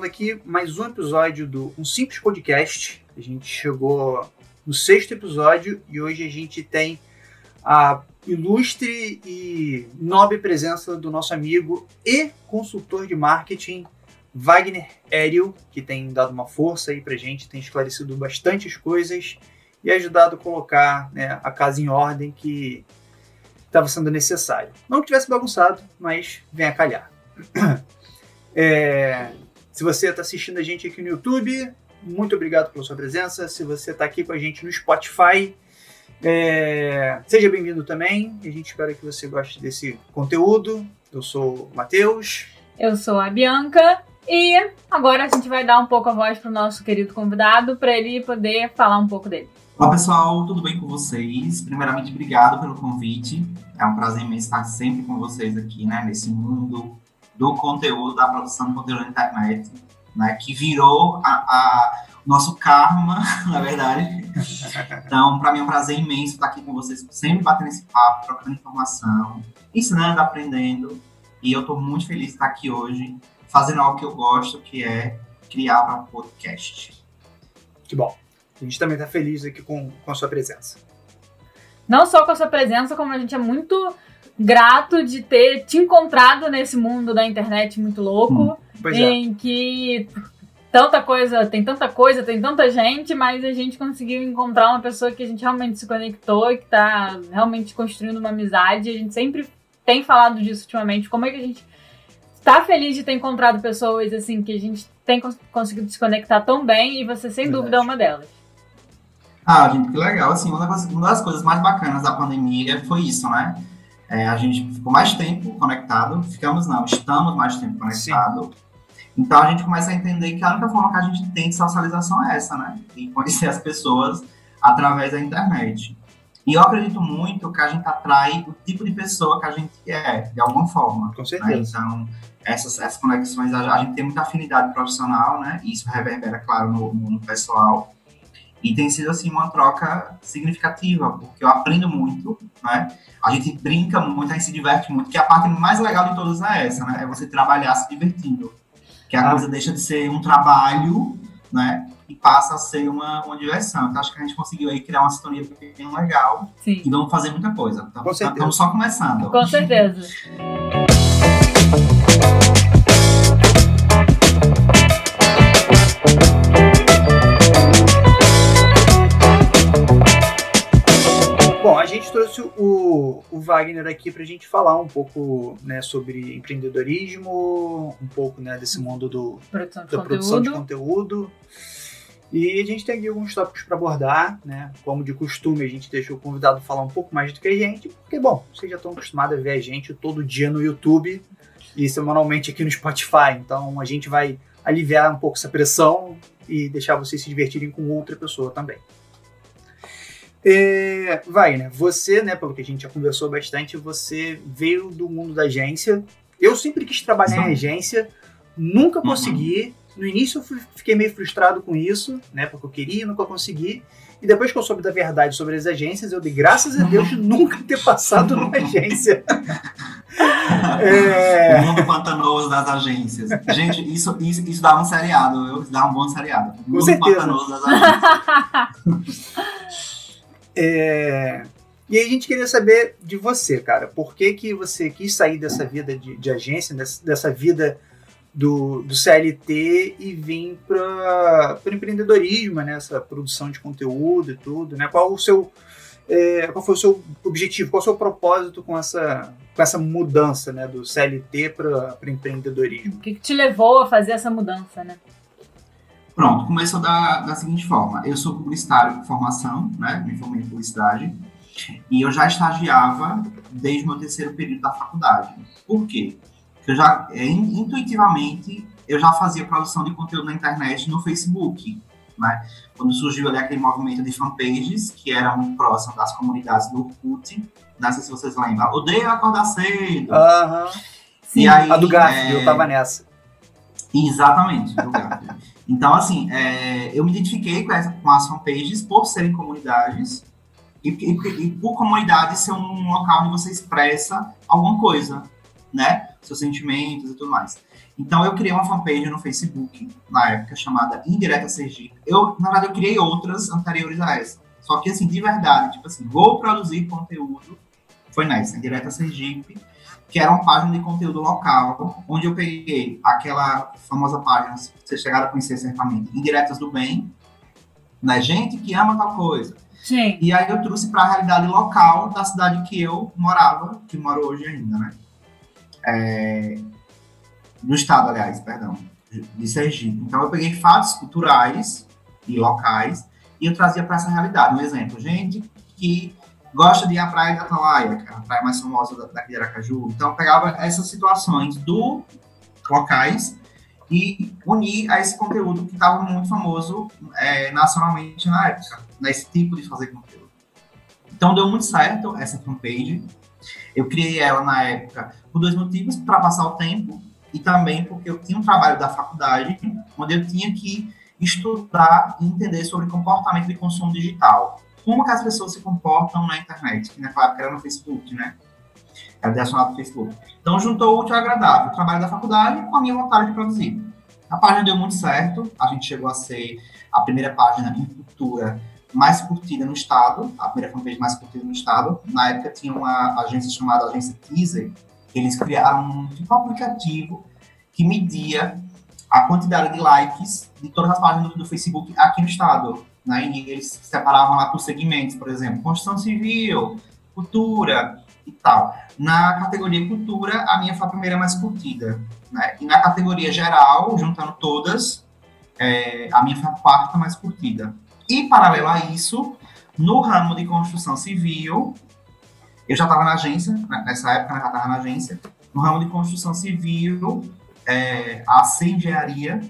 começando aqui mais um episódio do Um Simples Podcast. A gente chegou no sexto episódio e hoje a gente tem a ilustre e nobre presença do nosso amigo e consultor de marketing Wagner Hélio, que tem dado uma força aí pra gente, tem esclarecido bastantes coisas e ajudado a colocar né, a casa em ordem que estava sendo necessário. Não que tivesse bagunçado, mas vem a calhar. É, se você está assistindo a gente aqui no YouTube, muito obrigado pela sua presença. Se você está aqui com a gente no Spotify, é, seja bem-vindo também. A gente espera que você goste desse conteúdo. Eu sou o Matheus. Eu sou a Bianca. E agora a gente vai dar um pouco a voz para o nosso querido convidado, para ele poder falar um pouco dele. Olá pessoal, tudo bem com vocês? Primeiramente, obrigado pelo convite. É um prazer imenso estar sempre com vocês aqui, né, nesse mundo do conteúdo, da produção de conteúdo na internet, né, que virou a, a nosso karma, na verdade. Então, para mim é um prazer imenso estar aqui com vocês, sempre batendo esse papo, trocando informação, ensinando, aprendendo. E eu estou muito feliz de estar aqui hoje, fazendo algo que eu gosto, que é criar para podcast. Que bom. A gente também está feliz aqui com, com a sua presença. Não só com a sua presença, como a gente é muito grato de ter te encontrado nesse mundo da internet muito louco, hum, em é. que tanta coisa, tem tanta coisa, tem tanta gente, mas a gente conseguiu encontrar uma pessoa que a gente realmente se conectou, que está realmente construindo uma amizade. A gente sempre tem falado disso ultimamente, como é que a gente está feliz de ter encontrado pessoas assim que a gente tem conseguido se conectar tão bem e você sem Verdade. dúvida é uma delas. Ah, gente, que legal. Assim, uma das, uma das coisas mais bacanas da pandemia foi isso, né? É, a gente ficou mais tempo conectado, ficamos não, estamos mais tempo conectado. Então a gente começa a entender que a única forma que a gente tem de socialização é essa, né? E conhecer as pessoas através da internet. E eu acredito muito que a gente atrai o tipo de pessoa que a gente é, de alguma forma. Com né? certeza. Né? Então, essas, essas conexões, a, a, gente tem muita afinidade profissional, né? E isso reverbera, claro, no, no pessoal. E tem sido, assim, uma troca significativa, porque eu aprendo muito, né? A gente brinca muito, a gente se diverte muito, que a parte mais legal de todas é essa, né? É você trabalhar se divertindo. Que a ah. coisa deixa de ser um trabalho, né? E passa a ser uma, uma diversão. Então, acho que a gente conseguiu aí criar uma sintonia bem legal. Sim. E vamos fazer muita coisa. Então, Com certeza. Estamos só começando. Com certeza. gente trouxe o, o Wagner aqui para a gente falar um pouco né, sobre empreendedorismo, um pouco né, desse mundo do, produção da produção de conteúdo. E a gente tem aqui alguns tópicos para abordar, né? Como de costume, a gente deixou o convidado falar um pouco mais do que a gente, porque, bom, vocês já estão acostumados a ver a gente todo dia no YouTube e semanalmente aqui no Spotify. Então a gente vai aliviar um pouco essa pressão e deixar vocês se divertirem com outra pessoa também. É, vai, né? Você, né, pelo que a gente já conversou bastante, você veio do mundo da agência. Eu sempre quis trabalhar em agência, nunca uhum. consegui. No início eu fiquei meio frustrado com isso, né? Porque eu queria, nunca consegui. E depois que eu soube da verdade sobre as agências, eu dei graças a Deus de nunca ter passado numa agência. é... O mundo pantanoso das agências. Gente, isso, isso, isso dá um seriado, eu dá um bom seriado. O mundo pantanoso das agências. É... E aí a gente queria saber de você, cara. Por que, que você quis sair dessa vida de, de agência, dessa, vida do, do, CLT e vir para o empreendedorismo, né? Essa produção de conteúdo e tudo, né? Qual o seu... É, qual foi o seu objetivo, qual o seu propósito com essa, com essa mudança né, do CLT para empreendedorismo? O que, que te levou a fazer essa mudança, né? Pronto, começou da, da seguinte forma. Eu sou publicitário por formação, né? Me formei em publicidade. E eu já estagiava desde o meu terceiro período da faculdade. Por quê? Porque eu já, é, intuitivamente, eu já fazia produção de conteúdo na internet no Facebook. Né? Quando surgiu ali aquele movimento de fanpages, que era muito próximo das comunidades do Orkut, não sei se vocês lembram. Odeio acordar cedo. Aham. Uhum. Sim, aí, a do Garfield, é... eu tava nessa. Exatamente. Então, assim, é, eu me identifiquei com, essa, com as fanpages por serem comunidades e, e, e, por comunidade ser um local onde você expressa alguma coisa, né? Seus sentimentos e tudo mais. Então eu criei uma fanpage no Facebook, na época, chamada Indireta Sergipe. Eu, na verdade, eu criei outras anteriores a essa. Só que, assim, de verdade, tipo assim, vou produzir conteúdo, foi nessa, Indireta Sergipe, que era uma página de conteúdo local, onde eu peguei aquela famosa página, vocês chegaram a conhecer certamente, Indiretas do Bem, né? Gente que ama tal coisa. Sim. E aí eu trouxe para a realidade local da cidade que eu morava, que moro hoje ainda, né? É, do estado, aliás, perdão, de Sergipe. Então eu peguei fatos culturais e locais e eu trazia para essa realidade. Um exemplo, gente que gosta de ir à praia de Atalaia, que é a praia mais famosa daqui de Aracaju. Então pegava essas situações do locais e unir a esse conteúdo que estava muito famoso é, nacionalmente na época, nesse tipo de fazer conteúdo. Então deu muito certo essa fanpage. Eu criei ela na época por dois motivos, para passar o tempo e também porque eu tinha um trabalho da faculdade onde eu tinha que estudar e entender sobre comportamento de consumo digital. Como que as pessoas se comportam na internet, que naquela época era no Facebook, né? Era direcionado no Facebook. Então, juntou o útil ao agradável, o trabalho da faculdade com a minha vontade de produzir. A página deu muito certo, a gente chegou a ser a primeira página em cultura mais curtida no estado, a primeira fanpage mais curtida no estado. Na época tinha uma agência chamada Agência Teaser, eles criaram um tipo aplicativo que media a quantidade de likes de todas as páginas do Facebook aqui no estado. Né? E eles separavam lá por segmentos, por exemplo, construção civil, cultura e tal. Na categoria cultura, a minha foi a primeira mais curtida. Né? E na categoria geral, juntando todas, é, a minha foi a quarta mais curtida. E, paralelo a isso, no ramo de construção civil, eu já estava na agência, né, nessa época eu já estava na agência, no ramo de construção civil, é, a C Engenharia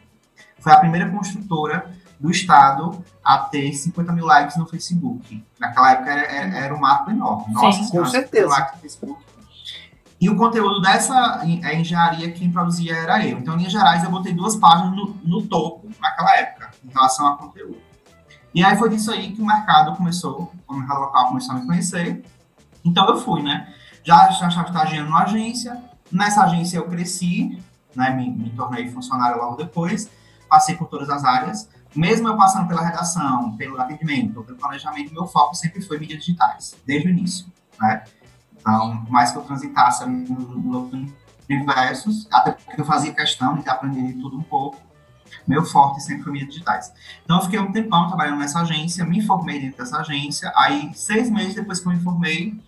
foi a primeira construtora do estado a ter 50 mil likes no Facebook. Naquela época era, era, era um marco enorme. Nossa, Sim, com certeza. Likes no Facebook. E o conteúdo dessa engenharia, quem produzia era eu. Então, em Minas Gerais, eu botei duas páginas no, no topo naquela época, em relação a conteúdo. E aí foi disso aí que o mercado começou, o mercado local começou a me conhecer. Então eu fui, né? Já, já estava estagiando numa agência, nessa agência eu cresci, né? Me, me tornei funcionário logo depois, passei por todas as áreas. Mesmo eu passando pela redação, pelo atendimento, pelo planejamento, meu foco sempre foi mídias digitais, desde o início, né? Então, mais que eu transitasse no universos, até porque eu fazia questão de aprender tudo um pouco, meu forte sempre foi mídias digitais. Então, eu fiquei um tempão trabalhando nessa agência, me formei dentro dessa agência, aí, seis meses depois que eu me formei,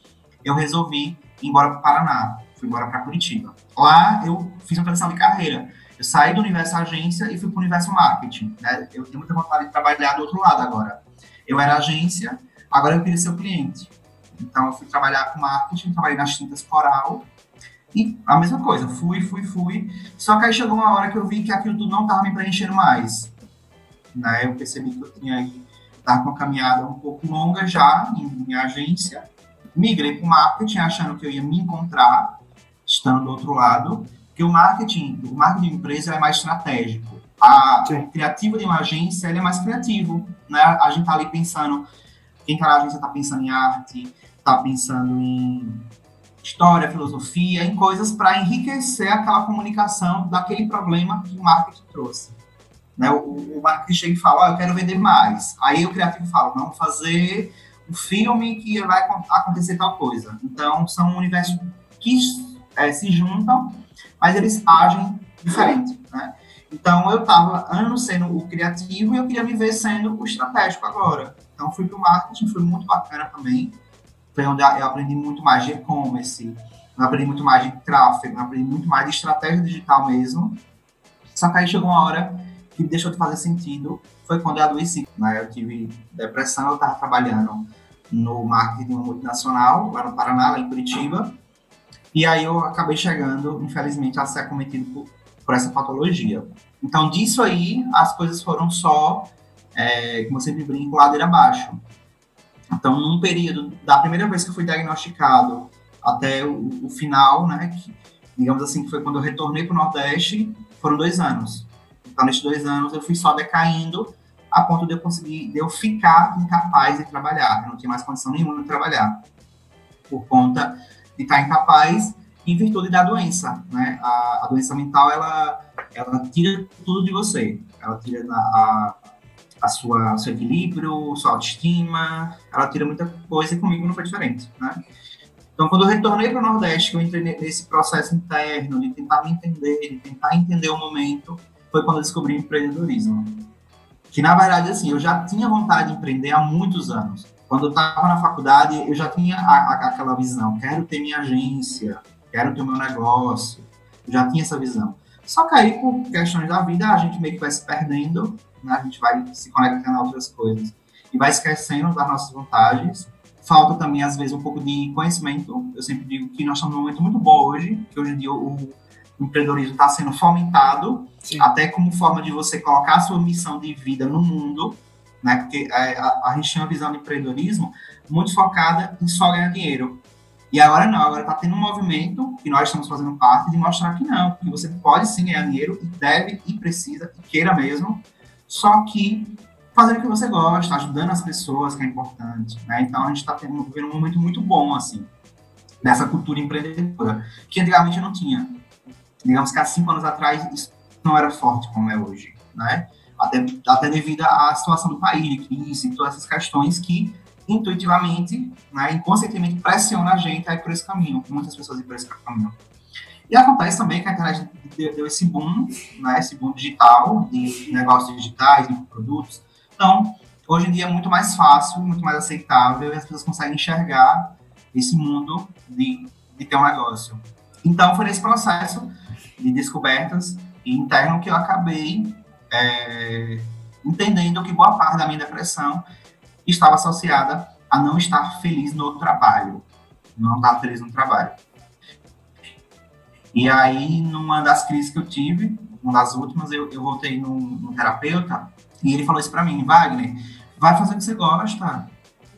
eu resolvi ir embora para o Paraná, fui embora para Curitiba. Lá eu fiz uma transição de carreira. Eu saí do universo agência e fui para o universo marketing. Né? Eu tenho muita vontade de trabalhar do outro lado agora. Eu era agência, agora eu queria ser o cliente. Então eu fui trabalhar com marketing, trabalhei nas tintas coral e a mesma coisa, fui, fui, fui. Só que aí chegou uma hora que eu vi que aquilo tudo não estava me preenchendo mais. Né? Eu percebi que eu tinha aí, estava com uma caminhada um pouco longa já em, em agência migrei para o marketing achando que eu ia me encontrar estando do outro lado, porque o marketing, o marketing de empresa é mais estratégico. A, o criativo de uma agência ele é mais criativo, né? A gente tá ali pensando, quem tá na agência está pensando em arte, está pensando em história, filosofia, em coisas para enriquecer aquela comunicação daquele problema que o marketing trouxe. Né? O, o marketing chega e fala, oh, eu quero vender mais. Aí o criativo fala, vamos fazer um filme que vai acontecer tal coisa. Então, são universos que é, se juntam, mas eles agem diferente, né? Então, eu estava anos sendo o criativo e eu queria me ver sendo o estratégico agora. Então, fui para o marketing, foi muito bacana também. Foi onde eu aprendi muito mais de e-commerce, aprendi muito mais de tráfego, aprendi muito mais de estratégia digital mesmo. Só que aí chegou uma hora que deixou de fazer sentido, foi quando eu adoeci. Né? Eu tive depressão, eu estava trabalhando no marketing de uma multinacional, lá no Paraná, lá em Curitiba. E aí eu acabei chegando, infelizmente, a ser acometido por, por essa patologia. Então, disso aí, as coisas foram só, é, como eu sempre brinco, ladeira abaixo. Então, num período, da primeira vez que eu fui diagnosticado até o, o final, né, que, digamos assim, que foi quando eu retornei para o Nordeste, foram dois anos. Então, nesses dois anos, eu fui só decaindo a ponto de eu conseguir, de eu ficar incapaz de trabalhar. Eu não tinha mais condição nenhuma de trabalhar. Por conta de estar incapaz, em virtude da doença, né? A, a doença mental, ela, ela tira tudo de você. Ela tira a, a sua seu equilíbrio, sua autoestima, ela tira muita coisa e comigo não foi diferente, né? Então, quando eu retornei para o Nordeste, que eu entrei nesse processo interno de tentar me entender, de tentar entender o momento, foi quando eu descobri empreendedorismo. Que, na verdade, assim, eu já tinha vontade de empreender há muitos anos. Quando eu estava na faculdade, eu já tinha a, a, aquela visão, quero ter minha agência, quero ter o meu negócio, eu já tinha essa visão. Só que aí, por questões da vida, a gente meio que vai se perdendo, né? a gente vai se conectando a outras coisas e vai esquecendo das nossas vantagens. Falta também, às vezes, um pouco de conhecimento. Eu sempre digo que nós estamos num momento muito bom hoje, que hoje em dia o, o empreendedorismo está sendo fomentado, Sim. até como forma de você colocar a sua missão de vida no mundo, né? Porque é, a, a, gente tem uma visão de empreendedorismo muito focada em só ganhar dinheiro. E agora não, agora está tendo um movimento, que nós estamos fazendo parte, de mostrar que não, que você pode sim ganhar dinheiro, e deve, e precisa, e queira mesmo, só que fazendo o que você gosta, ajudando as pessoas, que é importante. Né? Então a gente está tendo um momento muito bom, assim, nessa cultura empreendedora, que antigamente não tinha. Digamos que há cinco anos atrás isso não era forte como é hoje, né? Até, até devido à situação do país, de crise, todas essas questões que intuitivamente, né, inconscientemente pressiona a gente a ir por esse caminho, muitas pessoas ir por esse caminho. E acontece também que a internet deu esse boom, né, esse boom digital, de negócios digitais, de produtos. Então, hoje em dia é muito mais fácil, muito mais aceitável, e as pessoas conseguem enxergar esse mundo de, de ter um negócio. Então, foi nesse processo de descobertas interno que eu acabei é, entendendo que boa parte da minha depressão estava associada a não estar feliz no trabalho. Não estar feliz no trabalho. E aí, numa das crises que eu tive, uma das últimas, eu, eu voltei num, num terapeuta e ele falou isso para mim, Wagner, vai fazer o que você gosta,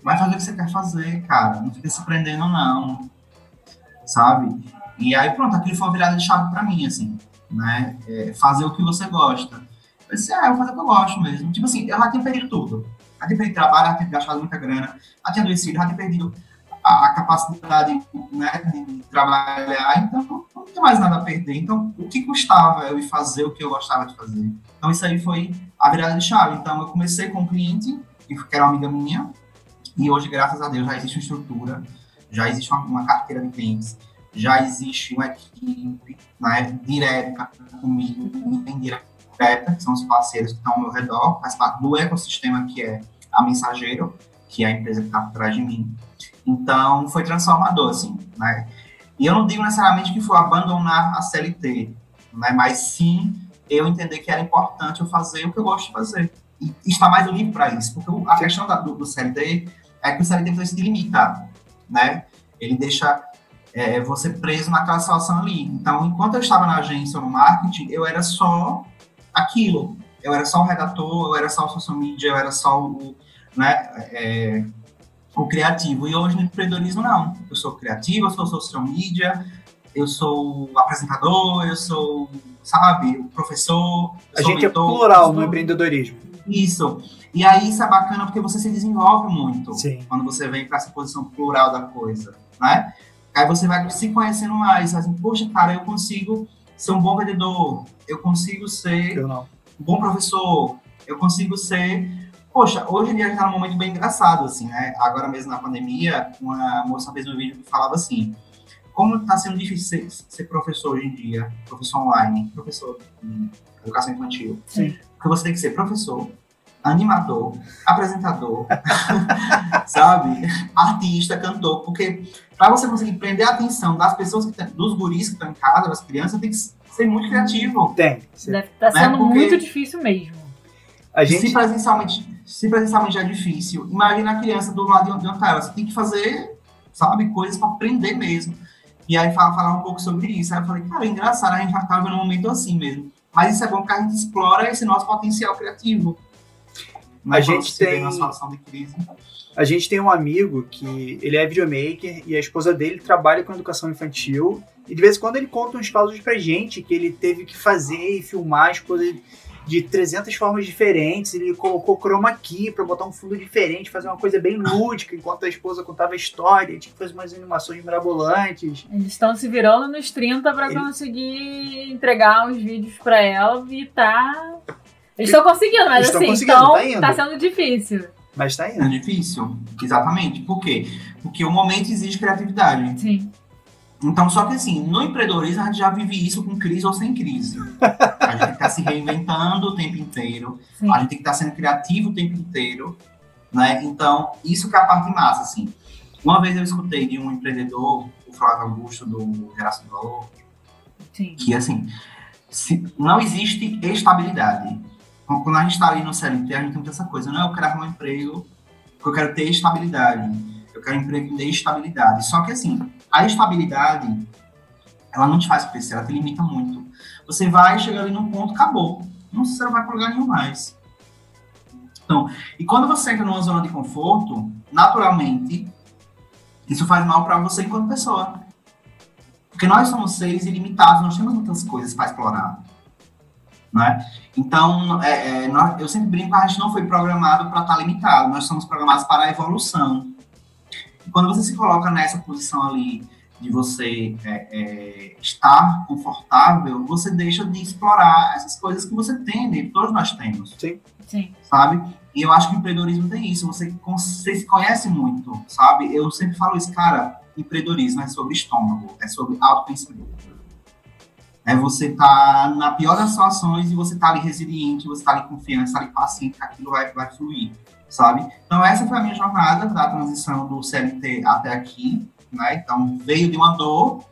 vai fazer o que você quer fazer, cara, não fica se prendendo não, sabe? E aí pronto, aquilo foi uma virada de chave para mim, assim, né? É, fazer o que você gosta. Eu disse, ah, eu vou fazer o que eu gosto mesmo. Tipo assim, já tinha perdido tudo já tinha perdido trabalho, já tinha gastado muita grana, já tinha adoecido, já tinha perdido a, a capacidade né, de trabalhar, então não tinha mais nada a perder. Então, o que custava eu ir fazer o que eu gostava de fazer? Então, isso aí foi a virada de chave. Então, eu comecei com um cliente, que era uma amiga minha, e hoje, graças a Deus, já existe uma estrutura, já existe uma, uma carteira de clientes, já existe uma equipe né, direta comigo, indireta, que são os parceiros que estão ao meu redor, faz parte do ecossistema que é a Mensageiro, que é a empresa que está por trás de mim. Então, foi transformador, assim, né? E eu não digo necessariamente que foi abandonar a CLT, né? Mas sim eu entender que era importante eu fazer o que eu gosto de fazer. E estar mais livre para isso. Porque a questão da, do, do, CLT é que o CLT se limita, né? Ele deixa é, você preso naquela situação ali. Então, enquanto eu estava na agência ou no marketing, eu era só aquilo. Eu era só o redator, eu era só o social media, eu era só o, né, é, o criativo. E hoje no empreendedorismo, não. Eu sou criativo, eu sou social media, eu sou apresentador, eu sou, sabe, o professor. A gente é mentor, é plural no empreendedorismo. Isso. E aí isso é bacana porque você se desenvolve muito Sim. quando você vem para essa posição plural da coisa, né? Aí você vai se conhecendo mais, assim, poxa, cara, eu consigo ser um bom vendedor, eu consigo ser eu um bom professor, eu consigo ser Poxa, hoje em dia a gente tá num momento bem engraçado, assim, né? Agora mesmo na pandemia, uma moça fez um vídeo que falava assim, como está sendo difícil ser, ser, professor hoje em dia, professor online, professor de educação infantil. Sim. Porque você tem que ser professor, animador, apresentador, sabe? Artista, cantor, porque para você conseguir prender a atenção das pessoas, que tem, dos guris que estão em casa, das crianças, tem que ser muito criativo. Tem. Deve estar tá sendo né? muito difícil mesmo. A gente... Se presencialmente se presencialmente é difícil, imagina a criança do lado de uma tela. Você tem que fazer, sabe, coisas para aprender mesmo. E aí fala, falar um pouco sobre isso. Aí eu falei, cara, é engraçado, a gente já tá vendo um momento assim mesmo. Mas isso é bom porque a gente explora esse nosso potencial criativo. A gente tem uma situação de crise. A gente tem um amigo que ele é videomaker e a esposa dele trabalha com educação infantil. E de vez em quando ele conta uns casos pra gente que ele teve que fazer e filmar a esposa de 300 formas diferentes. Ele colocou chroma key para botar um fundo diferente, fazer uma coisa bem lúdica, enquanto a esposa contava a história. Tinha que fazer umas animações mirabolantes. Eles estão se virando nos 30 para Ele... conseguir entregar os vídeos para ela e tá. Eles estão conseguindo, mas assim, então tá, tá sendo difícil. Mas tá indo. É difícil, exatamente. Por quê? Porque o momento exige criatividade. Sim. Então, só que assim, no empreendedorismo a gente já vive isso com crise ou sem crise. A gente tem que estar se reinventando o tempo inteiro, Sim. a gente tem que estar sendo criativo o tempo inteiro, né? Então, isso que é a parte massa, assim. Uma vez eu escutei de um empreendedor, o Flávio Augusto, do Geração do Valor, Sim. que assim, se, não existe estabilidade. Quando a gente está ali no CLT, a gente tem essa coisa, não, eu quero arrumar um emprego, porque eu quero ter estabilidade eu quero um emprego de estabilidade. Só que assim, a estabilidade, ela não te faz crescer, ela te limita muito. Você vai chegar ali num ponto, acabou. Não, você não vai para lugar nenhum mais. Então, e quando você entra numa zona de conforto, naturalmente, isso faz mal para você enquanto pessoa. Porque nós somos seres ilimitados, nós temos muitas coisas para explorar. Né? Então, é, é, nós, eu sempre brinco a gente não foi programado para estar tá limitado, nós somos programados para a evolução. E quando você se coloca nessa posição ali de você é, é, estar confortável, você deixa de explorar essas coisas que você tem, né? todos nós temos. Sim. Sim. Sabe? E eu acho que o empreendedorismo tem isso, você, você se conhece muito, sabe? Eu sempre falo isso, cara, empreendedorismo é sobre estômago, é sobre autoconhecimento. É você tá na pior das situações e você tá ali resiliente, você tá ali confiante, você tá ali paciente que aquilo vai, vai fluir sabe? Então, essa foi a minha jornada da transição do CLT até aqui, né? Então, veio de uma dor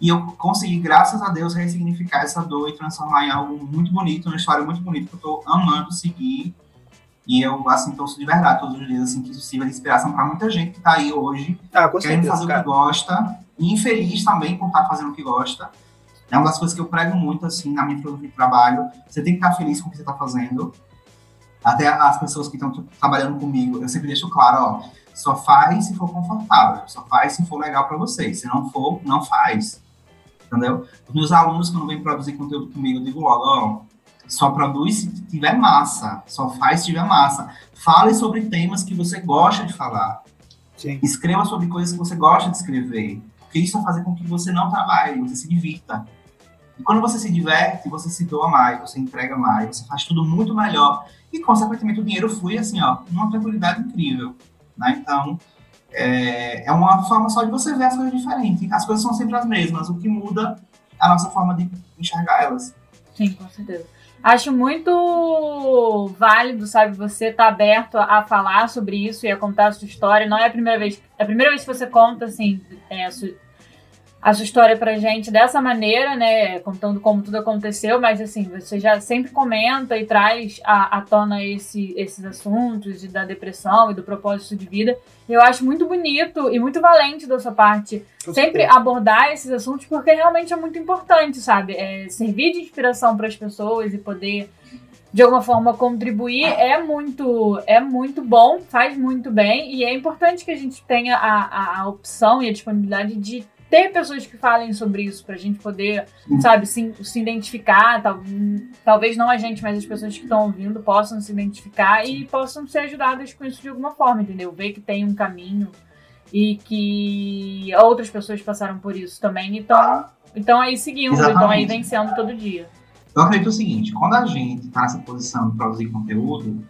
e eu consegui, graças a Deus, ressignificar essa dor e transformar em algo muito bonito, uma história muito bonita que eu tô amando seguir. E eu, assim, torço de verdade todos os dias, assim, que isso sirva de inspiração para muita gente que tá aí hoje, ah, querendo certeza, fazer cara. o que gosta, e infeliz também por estar tá fazendo o que gosta. É uma das coisas que eu prego muito, assim, na minha filosofia de trabalho. Você tem que estar feliz com o que você está fazendo até as pessoas que estão trabalhando comigo, eu sempre deixo claro, ó, só faz se for confortável, só faz se for legal para você. Se não for, não faz. Entendeu? Os meus alunos, quando vêm produzir conteúdo comigo, eu digo logo, ó, só produz se tiver massa, só faz se tiver massa. Fale sobre temas que você gosta de falar. Sim. Escreva sobre coisas que você gosta de escrever. Porque isso vai fazer com que você não trabalhe, você se divirta. E quando você se diverte, você se doa mais, você entrega mais, você faz tudo muito melhor. E, consequentemente, o dinheiro flui, assim, ó, numa tranquilidade incrível. Né? Então, é, é uma forma só de você ver as coisas diferentes. As coisas são sempre as mesmas. O que muda é a nossa forma de enxergar elas. Sim, com certeza. Acho muito válido, sabe, você estar tá aberto a falar sobre isso e a contar a sua história. Não é a primeira vez. É a primeira vez que você conta, assim, é, a sua história pra gente dessa maneira, né? Contando como tudo aconteceu, mas assim, você já sempre comenta e traz à, à tona esse, esses assuntos de, da depressão e do propósito de vida. Eu acho muito bonito e muito valente da sua parte sempre abordar esses assuntos, porque realmente é muito importante, sabe? É, servir de inspiração para as pessoas e poder de alguma forma contribuir é muito é muito bom, faz muito bem e é importante que a gente tenha a, a, a opção e a disponibilidade de ter pessoas que falem sobre isso pra gente poder, sabe, se, se identificar, tal, talvez não a gente, mas as pessoas que estão ouvindo possam se identificar e possam ser ajudadas com isso de alguma forma, entendeu? Ver que tem um caminho e que outras pessoas passaram por isso também e estão então aí seguindo, então aí vencendo todo dia. Eu acredito o seguinte, quando a gente está nessa posição de produzir conteúdo,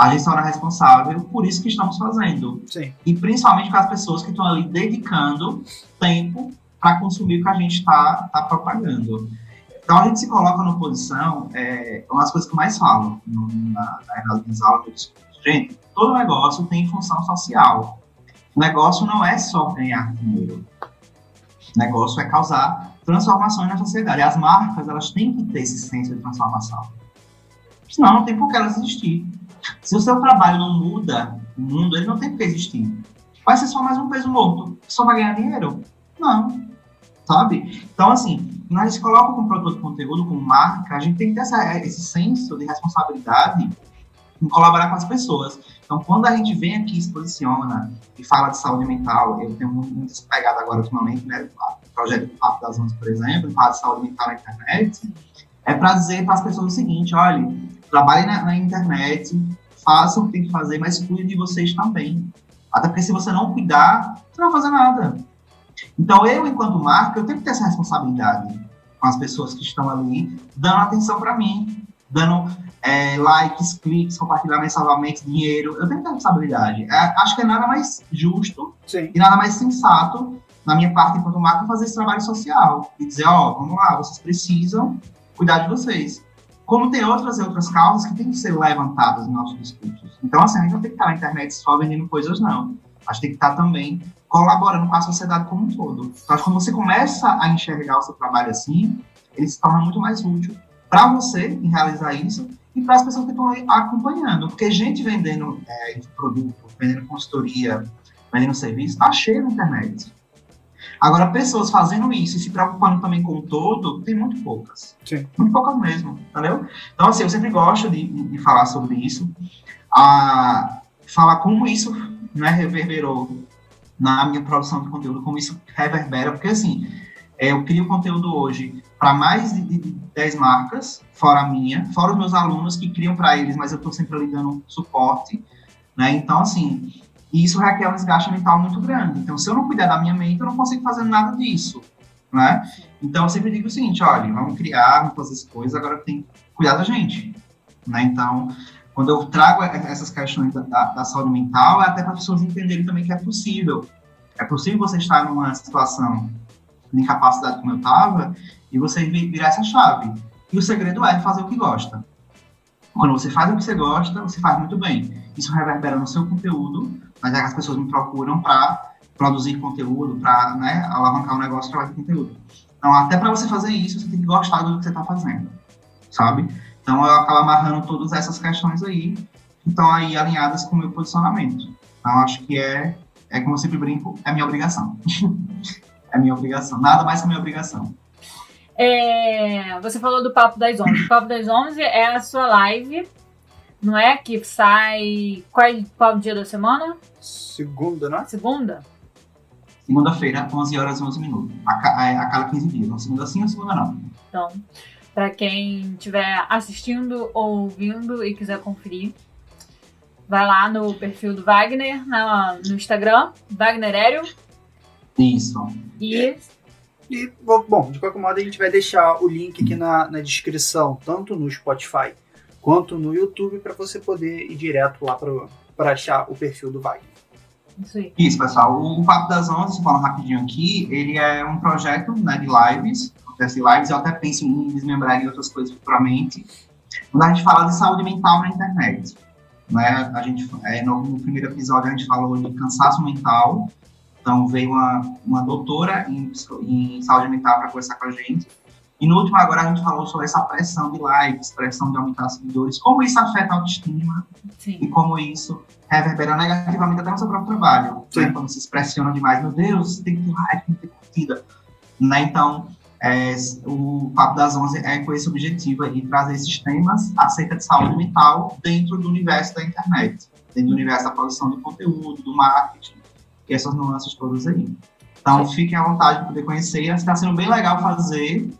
a gente se torna responsável por isso que estamos fazendo. Sim. E principalmente com as pessoas que estão ali dedicando tempo para consumir o que a gente está tá propagando. Então a gente se coloca numa posição, é uma das coisas que eu mais falo no, na, nas minhas aulas, gente, todo negócio tem função social. O negócio não é só ganhar dinheiro. O negócio é causar transformações na sociedade. As marcas, elas têm que ter esse senso de transformação. Senão não tem por que elas existir. Se o seu trabalho não muda o mundo, ele não tem que existir. Vai ser só mais um peso morto. Só vai ganhar dinheiro? Não. Sabe? Então, assim, nós colocamos como produtor de conteúdo, como marca, a gente tem que ter essa, esse senso de responsabilidade em colaborar com as pessoas. Então, quando a gente vem aqui, se posiciona e fala de saúde mental, eu tenho muito, muito pegado agora ultimamente, né? O projeto do Papo das Ondas, por exemplo, fala de saúde mental na internet, é para dizer para as pessoas o seguinte: olha, trabalhem na, na internet, façam o que tem que fazer, mas cuidem de vocês também. Até porque se você não cuidar, você não vai fazer nada. Então, eu, enquanto marca, eu tenho que ter essa responsabilidade com as pessoas que estão ali, dando atenção para mim, dando é, likes, cliques, compartilhamento, salvamento, dinheiro. Eu tenho que ter responsabilidade. É, acho que é nada mais justo Sim. e nada mais sensato, na minha parte, enquanto marca, fazer esse trabalho social. E dizer, ó, oh, vamos lá, vocês precisam cuidar de vocês. Como tem outras e outras causas que têm que ser levantadas nos nossos discursos. Então, assim, a gente não tem que estar na internet só vendendo coisas, não. A gente tem que estar também colaborando com a sociedade como um todo. Então, quando você começa a enxergar o seu trabalho assim, ele se torna muito mais útil para você em realizar isso e para as pessoas que estão acompanhando. Porque gente vendendo é, produto, vendendo consultoria, vendendo serviço, está cheio na internet. Agora, pessoas fazendo isso e se preocupando também com o todo, tem muito poucas. Sim. Muito poucas mesmo, entendeu? Então, assim, eu sempre gosto de, de falar sobre isso, a, falar como isso né, reverberou na minha produção de conteúdo, como isso reverbera, porque, assim, é, eu crio conteúdo hoje para mais de, de 10 marcas, fora a minha, fora os meus alunos que criam para eles, mas eu estou sempre ali dando suporte, né? Então, assim, e isso requer um desgaste mental muito grande. Então, se eu não cuidar da minha mente, eu não consigo fazer nada disso, né? Então, eu sempre digo o seguinte, olha, vamos criar, vamos fazer as coisas, agora tem que cuidar da gente, né? Então, quando eu trago essas questões da, da, da saúde mental, é até para as pessoas entenderem também que é possível. É possível você estar numa situação de incapacidade como eu estava e você virar essa chave. E o segredo é fazer o que gosta. Quando você faz o que você gosta, você faz muito bem. Isso reverbera no seu conteúdo, mas é que as pessoas me procuram para produzir conteúdo, para né, alavancar o um negócio de conteúdo. Então, até para você fazer isso, você tem que gostar do que você está fazendo, sabe? Então, eu acabo amarrando todas essas questões aí, que estão aí alinhadas com o meu posicionamento. Então, acho que é, é como eu sempre brinco, é minha obrigação. é minha obrigação. Nada mais que minha obrigação. É, você falou do Papo das 11. O Papo das 11 é a sua live não é? Que sai. Qual, é, qual dia da semana? Segunda, não é? Segunda? Segunda-feira, 11 horas e 11 minutos. A, a, a, cada 15 dias. Uma segunda sim, uma segunda não. Então, para quem estiver assistindo ou ouvindo e quiser conferir, vai lá no perfil do Wagner na, no Instagram, Wagner Aéreo. Isso. E. E, bom, de qualquer modo, a gente vai deixar o link aqui na, na descrição, tanto no Spotify quanto no YouTube para você poder ir direto lá para achar o perfil do Wagner. Isso, Isso pessoal. O, Papo das Ondas, falando rapidinho aqui, ele é um projeto né, de lives, acontece lives, eu até penso em desmembrar em outras coisas futuramente, quando a gente fala de saúde mental na internet. Né? A gente, é, no, no, primeiro episódio a gente falou de cansaço mental, então veio uma, uma doutora em, em saúde mental para conversar com a gente, e no último agora a gente falou sobre essa pressão de likes, pressão de aumentar seguidores, como isso afeta a autoestima Sim. e como isso reverbera negativamente até no seu próprio trabalho. Né? Quando se pressiona demais, meu Deus, tem que ter like, tem que ter curtida. Né? Então, é, o Papo das Onze é com esse objetivo aí, trazer esses temas acerca de saúde mental dentro do universo da internet, dentro do universo da produção de conteúdo, do marketing, essas nuances todas aí. Então, fiquem à vontade de poder conhecer. Está sendo bem legal fazer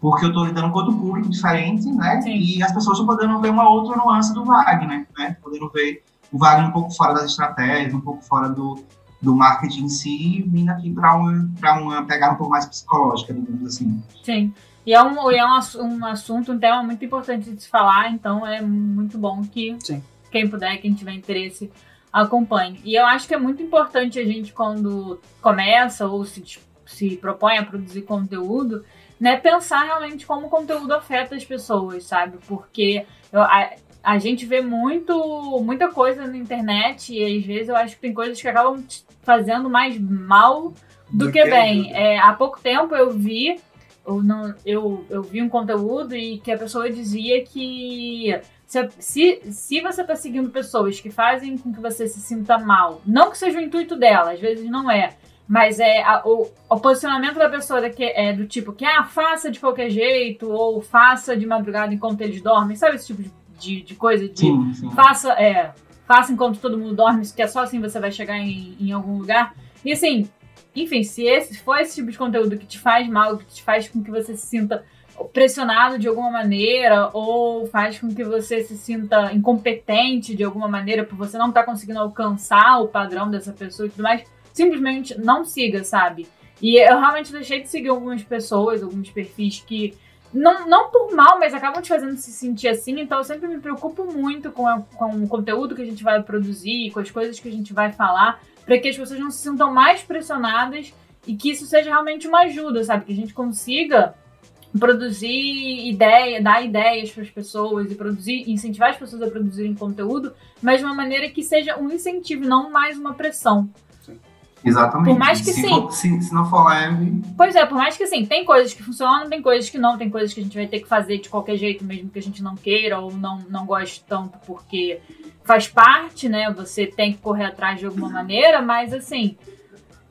porque eu estou lidando com outro público diferente, né? Sim. E as pessoas estão podendo ver uma outra nuance do Wagner, né? Podendo ver o Wagner um pouco fora das estratégias, um pouco fora do, do marketing em si, vindo aqui para uma, uma pegada um pouco mais psicológica, digamos assim. Sim. E é um, é um, um assunto, um tema muito importante de se falar, então é muito bom que Sim. quem puder, quem tiver interesse, acompanhe. E eu acho que é muito importante a gente, quando começa ou se, se propõe a produzir conteúdo, né, pensar realmente como o conteúdo afeta as pessoas, sabe? Porque eu, a, a gente vê muito, muita coisa na internet e às vezes eu acho que tem coisas que acabam fazendo mais mal do, do que, que bem. É, há pouco tempo eu vi eu, não, eu, eu vi um conteúdo e que a pessoa dizia que se, se, se você está seguindo pessoas que fazem com que você se sinta mal, não que seja o intuito dela, às vezes não é, mas é a, o, o, posicionamento da pessoa que é do tipo que ah, faça de qualquer jeito, ou faça de madrugada enquanto eles dormem, sabe esse tipo de, de, de coisa? De sim, sim. faça, é, faça enquanto todo mundo dorme, que é só assim você vai chegar em, em algum lugar. E assim, enfim, se esse for esse tipo de conteúdo que te faz mal, que te faz com que você se sinta pressionado de alguma maneira ou faz com que você se sinta incompetente de alguma maneira por você não estar tá conseguindo alcançar o padrão dessa pessoa e tudo mais, simplesmente não siga, sabe? E eu realmente deixei de seguir algumas pessoas, alguns perfis que não, não por mal, mas acabam te fazendo se sentir assim. Então eu sempre me preocupo muito com, a, com o conteúdo que a gente vai produzir, com as coisas que a gente vai falar, para que as pessoas não se sintam mais pressionadas e que isso seja realmente uma ajuda, sabe? Que a gente consiga produzir ideia, dar ideias para as pessoas e produzir, incentivar as pessoas a produzirem conteúdo, mas de uma maneira que seja um incentivo, não mais uma pressão. Exatamente. Por mais que se sim. For, se, se, não for leve. Pois é, por mais que sim, tem coisas que funcionam, tem coisas que não, tem coisas que a gente vai ter que fazer de qualquer jeito, mesmo que a gente não queira ou não, não goste tanto, porque faz parte, né? Você tem que correr atrás de alguma maneira, mas assim,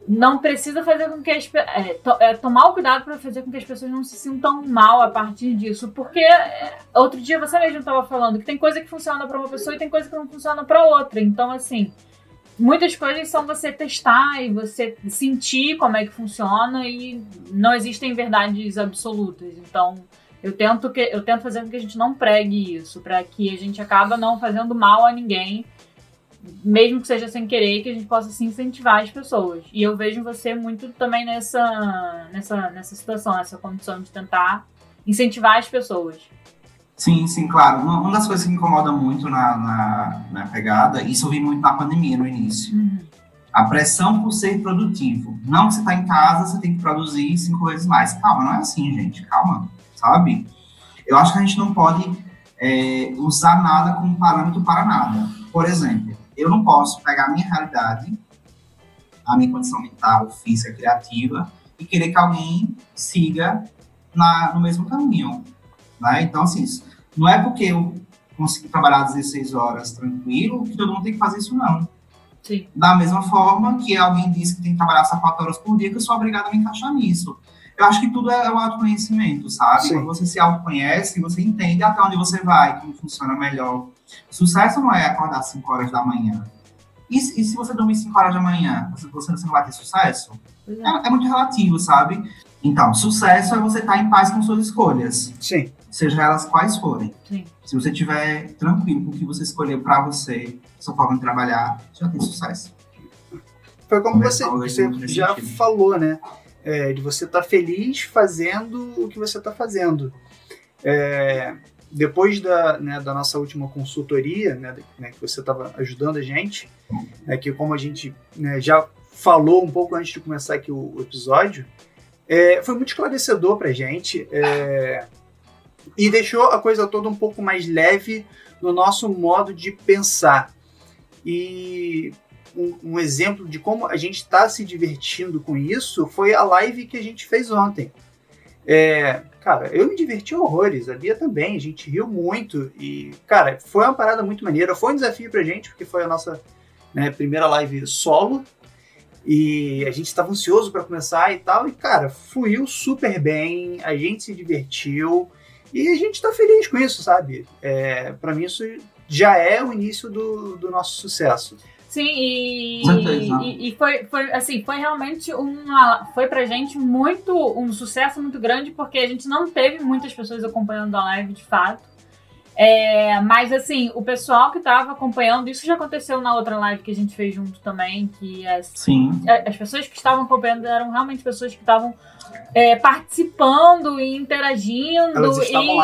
não precisa fazer com que as é, to, é, tomar o cuidado para fazer com que as pessoas não se sintam mal a partir disso, porque é, outro dia você mesmo estava falando que tem coisa que funciona para uma pessoa e tem coisa que não funciona para outra. Então assim, muitas coisas são você testar e você sentir como é que funciona e não existem verdades absolutas. Então, eu tento que eu tento fazer com que a gente não pregue isso, para que a gente acaba não fazendo mal a ninguém, mesmo que seja sem querer, que a gente possa se incentivar as pessoas. E eu vejo você muito também nessa nessa nessa situação, nessa condição de tentar incentivar as pessoas. Sim, sim, claro. Uma, das coisas que me incomoda muito na, na, na, pegada, isso eu vi muito na pandemia, no início. Uhum. A pressão por ser produtivo. Não que você está em casa, você tem que produzir cinco vezes mais. Calma, não é assim, gente. Calma, sabe? Eu acho que a gente não pode é, usar nada como parâmetro para nada. Por exemplo, eu não posso pegar a minha realidade, a minha condição mental, física, criativa, e querer que alguém siga na, no mesmo caminho. Né? Então, assim, não é porque eu consigo trabalhar 16 horas tranquilo que todo mundo tem que fazer isso, não. Sim. Da mesma forma que alguém diz que tem que trabalhar só 4 horas por dia, que eu sou obrigado a me encaixar nisso. Eu acho que tudo é o autoconhecimento, sabe? Sim. Quando você se autoconhece, você entende até onde você vai, como funciona melhor. Sucesso não é acordar 5 horas da manhã. E, e, se você dormir 5 horas da manhã, você, você não vai ter sucesso? É. É, é muito relativo, sabe? Então, sucesso é você estar em paz com suas escolhas. Sim seja elas quais forem. Sim. Se você estiver tranquilo com o que você escolheu para você, sua forma de trabalhar, já tem sucesso. Foi como você, você já sentido. falou, né? É, de você estar tá feliz fazendo o que você está fazendo. É, depois da, né, da nossa última consultoria, né, né que você estava ajudando a gente, né, que como a gente né, já falou um pouco antes de começar aqui o, o episódio, é, foi muito esclarecedor para a gente. É, e deixou a coisa toda um pouco mais leve no nosso modo de pensar. E um, um exemplo de como a gente está se divertindo com isso foi a live que a gente fez ontem. É, cara, eu me diverti horrores, a Bia também, a gente riu muito e, cara, foi uma parada muito maneira. Foi um desafio pra gente, porque foi a nossa né, primeira live solo e a gente estava ansioso para começar e tal. E, cara, fluiu super bem, a gente se divertiu. E a gente está feliz com isso, sabe? É, para mim, isso já é o início do, do nosso sucesso. Sim, e, e, e, foi, foi assim, foi realmente uma. Foi pra gente muito um sucesso muito grande, porque a gente não teve muitas pessoas acompanhando a live de fato. É, mas assim, o pessoal que estava acompanhando, isso já aconteceu na outra live que a gente fez junto também, que as, Sim. as pessoas que estavam acompanhando eram realmente pessoas que estavam é, participando e interagindo.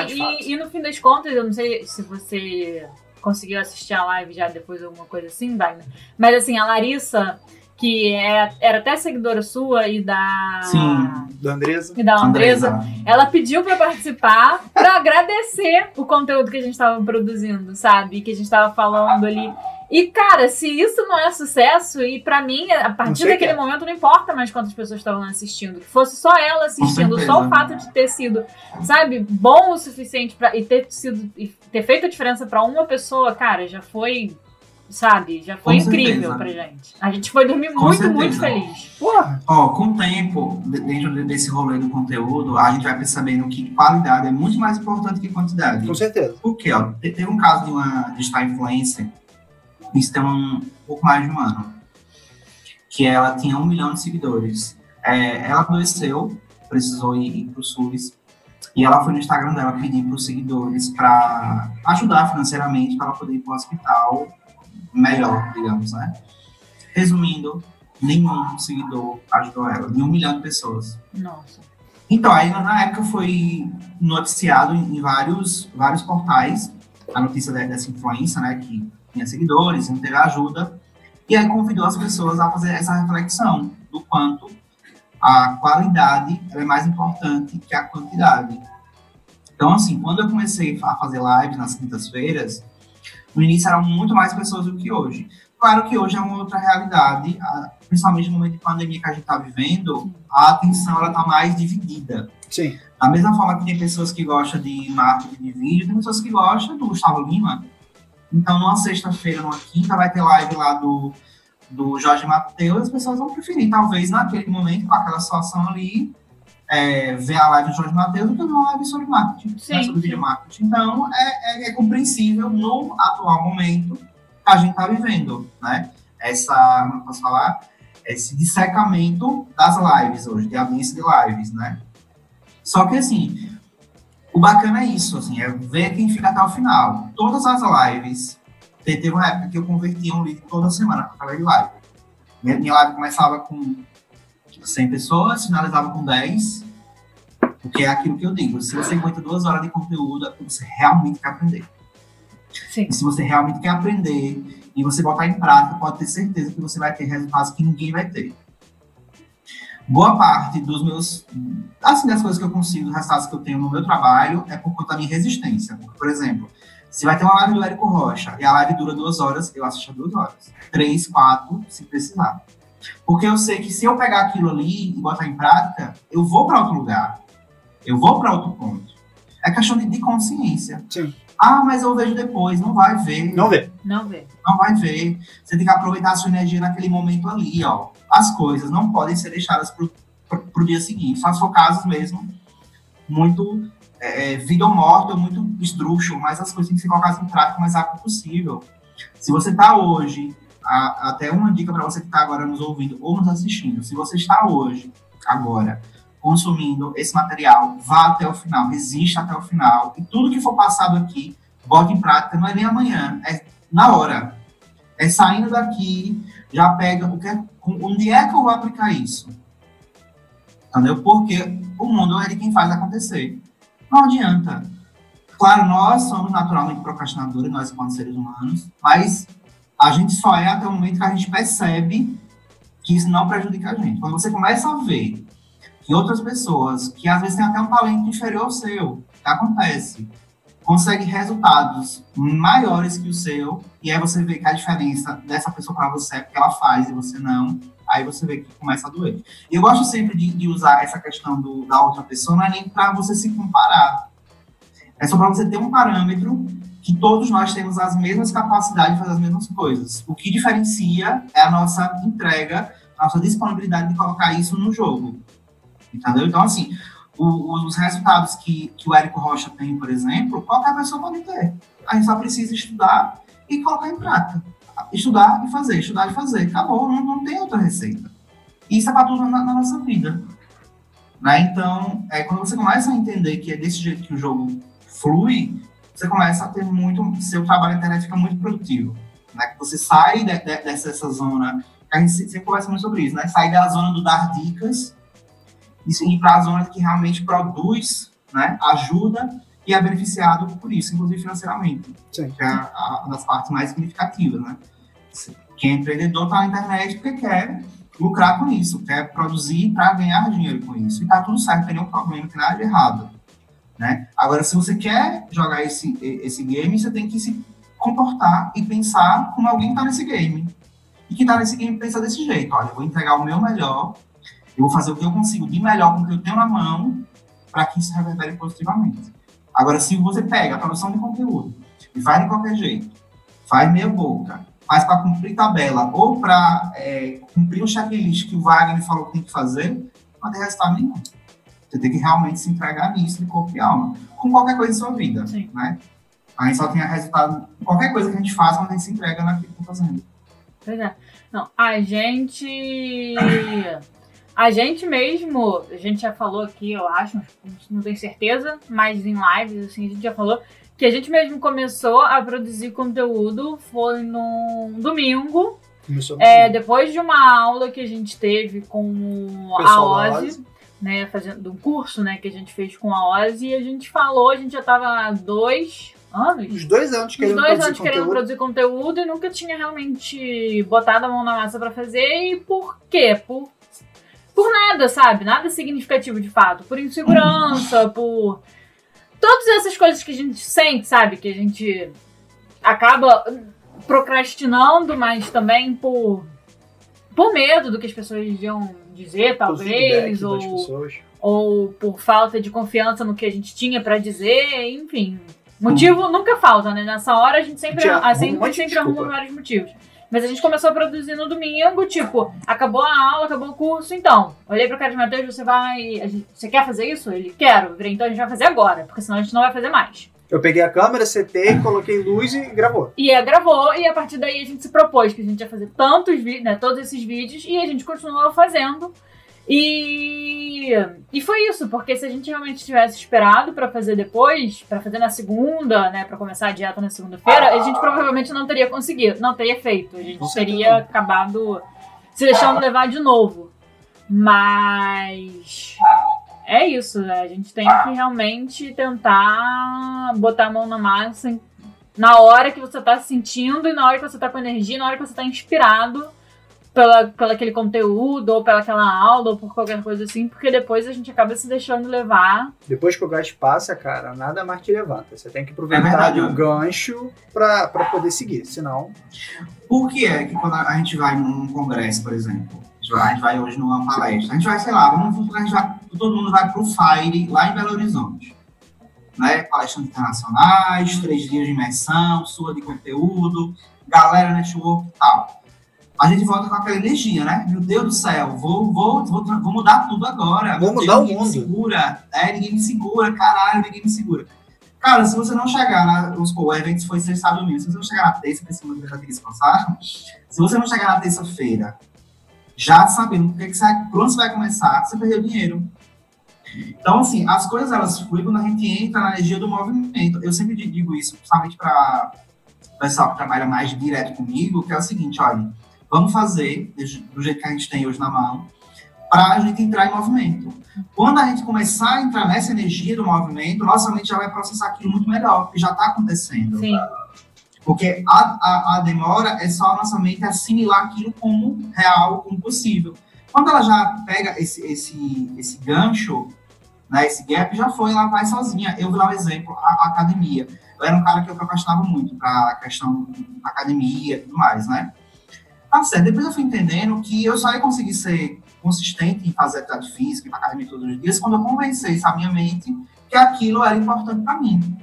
E, e, e, no fim das contas, eu não sei se você conseguiu assistir a live já depois alguma coisa assim, Wagner. Mas assim, a Larissa, que é, era até seguidora sua e da. Sim, da Andresa. E da Andresa, Andresa. ela pediu para participar para agradecer o conteúdo que a gente estava produzindo, sabe? Que a gente estava falando ali. E, cara, se isso não é sucesso, e para mim, a partir daquele é. momento, não importa mais quantas pessoas estavam assistindo. Que fosse só ela assistindo, só o fato de ter sido, sabe, bom o suficiente para e ter sido e ter feito a diferença para uma pessoa, cara, já foi, sabe, já foi com incrível certeza. pra gente. A gente foi dormir com muito, certeza. muito feliz. Porra. Ó, com o tempo, dentro desse rolê do conteúdo, a gente vai percebendo que qualidade é muito mais importante que quantidade. Com certeza. Porque, ó, teve um caso de uma digital influencer isso tem um pouco mais de um ano, que ela tinha um milhão de seguidores. É, ela adoeceu, precisou ir, ir para o SUS, E ela foi no Instagram dela pedir para os seguidores para ajudar financeiramente para ela poder ir para o hospital melhor, digamos, né? Resumindo, nenhum seguidor ajudou ela, de um milhão de pessoas. Nossa. Então, aí na época foi noticiado em vários, vários portais a notícia dessa influência, né, que tinha seguidores, não teve ajuda, e aí convidou as pessoas a fazer essa reflexão do quanto a qualidade é mais importante que a quantidade. Então, assim, quando eu comecei a fazer lives nas quintas-feiras, no início eram muito mais pessoas do que hoje. Claro que hoje é uma outra realidade, principalmente no momento de pandemia que a gente está vivendo, a atenção está mais dividida. Sim. Da mesma forma que tem pessoas que gostam de marketing de vídeo, tem pessoas que gostam do Gustavo Lima. Então, numa sexta-feira, numa quinta, vai ter live lá do, do Jorge Matheus, as pessoas vão preferir, talvez, naquele momento, com aquela situação ali, é, ver a live do Jorge Matheus do que uma live sobre marketing, né, sobre vídeo marketing. Então, é, é, é compreensível no atual momento a gente está vivendo, né? Essa, como posso falar? Esse dissecamento das lives hoje, de audiência de lives, né? Só que, assim, o bacana é isso, assim, é ver quem fica até o final. Todas as lives, teve uma época que eu convertia um vídeo toda semana para falar de live. Minha, minha live começava com 100 pessoas, finalizava com 10, porque é aquilo que eu digo, se você aguenta duas horas de conteúdo, você realmente quer aprender. Sim. E se você realmente quer aprender e você botar em prática, pode ter certeza que você vai ter resultados que ninguém vai ter. Boa parte dos meus, assim, das coisas que eu consigo, dos resultados que eu tenho no meu trabalho, é por conta da minha resistência. Por exemplo, se vai ter uma live do Érico Rocha e a live dura duas horas, eu assisto duas horas. Três, quatro, se precisar. Porque eu sei que se eu pegar aquilo ali e botar em prática, eu vou para outro lugar. Eu vou para outro ponto. É questão de, de consciência. Sim. Ah, mas eu vejo depois. Não vai ver. Não vê. Não vê. Não vai ver. Você tem que aproveitar a sua energia naquele momento ali, ó. As coisas não podem ser deixadas pro, pro dia seguinte. Só se for casos mesmo muito é, é vida ou morte, ou muito esdrúxulo, mas as coisas têm que ser colocadas em prática o mais rápido possível. Se você está hoje, a, até uma dica para você que está agora nos ouvindo ou nos assistindo, se você está hoje, agora, consumindo esse material, vá até o final, resista até o final. E tudo que for passado aqui, bote em prática, não é nem amanhã, é na hora. É saindo daqui, já pega o que é, onde é que eu vou aplicar isso? Entendeu? Porque o mundo é de quem faz acontecer. Não adianta. Claro, nós somos naturalmente procrastinadores, nós enquanto seres humanos, mas a gente só é até o momento que a gente percebe que isso não prejudica a gente. Quando você começa a ver que outras pessoas, que às vezes têm até um talento inferior ao seu, que acontece, conseguem resultados maiores que o seu, e aí você vê que a diferença dessa pessoa para você é porque ela faz e você não, aí você vê que começa a doer. E eu gosto sempre de, de usar essa questão do, da outra pessoa, não é nem para você se comparar, é só para você ter um parâmetro que todos nós temos as mesmas capacidades de fazer as mesmas coisas. O que diferencia é a nossa entrega, a nossa disponibilidade de colocar isso no jogo. Entendeu? Então, assim, os resultados que, que o Érico Rocha tem, por exemplo, qualquer pessoa pode ter. A gente só precisa estudar e colocar em prática. Estudar e fazer, estudar e fazer. Acabou, não, não tem outra receita. Isso é para tudo na, na, nossa vida. Né? Então, é, quando você começa a entender que é desse jeito que o jogo flui, você começa a ter muito. Seu trabalho na internet fica muito produtivo. Né? Que você sai de, de, dessa zona. A gente sempre conversa muito sobre isso, né? Sair da zona do dar dicas e para a zona que realmente produz, né, ajuda e é beneficiado por isso, inclusive financeiramente, Sim. que é a, das partes mais significativas, né? Quem é empreendedor está na internet porque quer lucrar com isso, quer produzir para ganhar dinheiro com isso. E tá tudo certo, não tem nenhum problema, não tem nada de errado. Né? Agora, se você quer jogar esse, esse game, você tem que se comportar e pensar como alguém que está nesse game. E que está nesse game pensa desse jeito: olha, eu vou entregar o meu melhor eu vou fazer o que eu consigo de melhor com o que eu tenho na mão para que isso reverbere positivamente. Agora, se você pega a produção de conteúdo e faz de qualquer jeito, faz meia boca, faz para cumprir tabela ou para é, cumprir o checklist que o Wagner falou que tem que fazer, não ter resultado nenhum. Você tem que realmente se entregar nisso de corpo e alma, com qualquer coisa em sua vida, Sim. né? A gente só tem resultado qualquer coisa que a gente faz quando a gente se entrega naquilo que está fazendo. Pois é. Não, a gente A gente mesmo, a gente já falou aqui, eu acho, não tenho certeza, mas em lives, assim, a gente já falou que a gente mesmo começou a produzir conteúdo foi no domingo. É, depois de uma aula que a gente teve com a Ozzy, né, fazendo um curso, né, que a gente fez com a Ozzy, e a gente falou, a gente já tava há dois anos. Os dois anos querendo, dois produzir, anos conteúdo. querendo produzir conteúdo e nunca tinha realmente botado a mão na massa para fazer. E por quê? Por, por nada, sabe? Nada significativo de fato. Por insegurança, por todas essas coisas que a gente sente, sabe? Que a gente acaba procrastinando, mas também por, por medo do que as pessoas iam dizer, talvez, ou, ou por falta de confiança no que a gente tinha para dizer, enfim. Motivo hum. nunca falta, né? Nessa hora a gente sempre, a gente sempre, sempre arruma vários motivos. Mas a gente começou a produzir no domingo, tipo, acabou a aula, acabou o curso, então. Olhei pro cara de Matheus, você vai. Gente, você quer fazer isso? Ele, quero. Então a gente vai fazer agora, porque senão a gente não vai fazer mais. Eu peguei a câmera, setei, coloquei luz e gravou. E é, gravou, e a partir daí a gente se propôs que a gente ia fazer tantos vídeos, né, todos esses vídeos, e a gente continuou fazendo. E, e foi isso, porque se a gente realmente tivesse esperado para fazer depois, para fazer na segunda, né, para começar a dieta na segunda-feira, a gente provavelmente não teria conseguido, não teria feito. A gente teria acabado se deixando levar de novo. Mas é isso, né? A gente tem que realmente tentar botar a mão na massa na hora que você tá sentindo e na hora que você tá com energia, na hora que você tá inspirado pela, pela aquele conteúdo, ou pela aquela aula, ou por qualquer coisa assim, porque depois a gente acaba se deixando levar. Depois que o gás passa, cara, nada mais te levanta. Você tem que aproveitar é o gancho pra, pra poder seguir, senão. Por que é que quando a gente vai num congresso, por exemplo, a gente vai hoje numa palestra, a gente vai, sei lá, vamos, a gente vai, todo mundo vai pro Fire, lá em Belo Horizonte. Né? Palestras internacionais, três dias de imersão, sua de conteúdo, galera network e tal a gente volta com aquela energia, né? Meu Deus do céu, vou, vou, vou, vou mudar tudo agora. Vou mudar Deus, o mundo. Me segura, é, ninguém me segura, caralho, ninguém me segura. Cara, se você não chegar na. Vamos supor, o evento foi sexta domingo. Se você não chegar na terça, porque semana já tem descansar. Se você não chegar na terça-feira, já sabendo que, que você, por onde você vai começar, você perdeu dinheiro. Então, assim, as coisas elas fluem quando a gente entra na energia do movimento. Eu sempre digo isso, principalmente para o pessoal que trabalha mais direto comigo, que é o seguinte: olha Vamos fazer do jeito que a gente tem hoje na mão, para a gente entrar em movimento. Quando a gente começar a entrar nessa energia do movimento, nossa mente já vai processar aquilo muito melhor, porque já está acontecendo. Sim. Porque a, a, a, demora é só a nossa mente assimilar aquilo como real, como possível. Quando ela já pega esse, esse, esse gancho, né, esse gap, já foi, ela vai sozinha. Eu vou dar um exemplo, a, a academia. Eu era um cara que eu procrastinava muito para a questão da academia e tudo mais, né? Tá certo. Depois eu fui entendendo que eu só ia conseguir ser consistente em fazer atividade física, e para academia todos os dias, quando eu convencesse a minha mente que aquilo era importante para mim,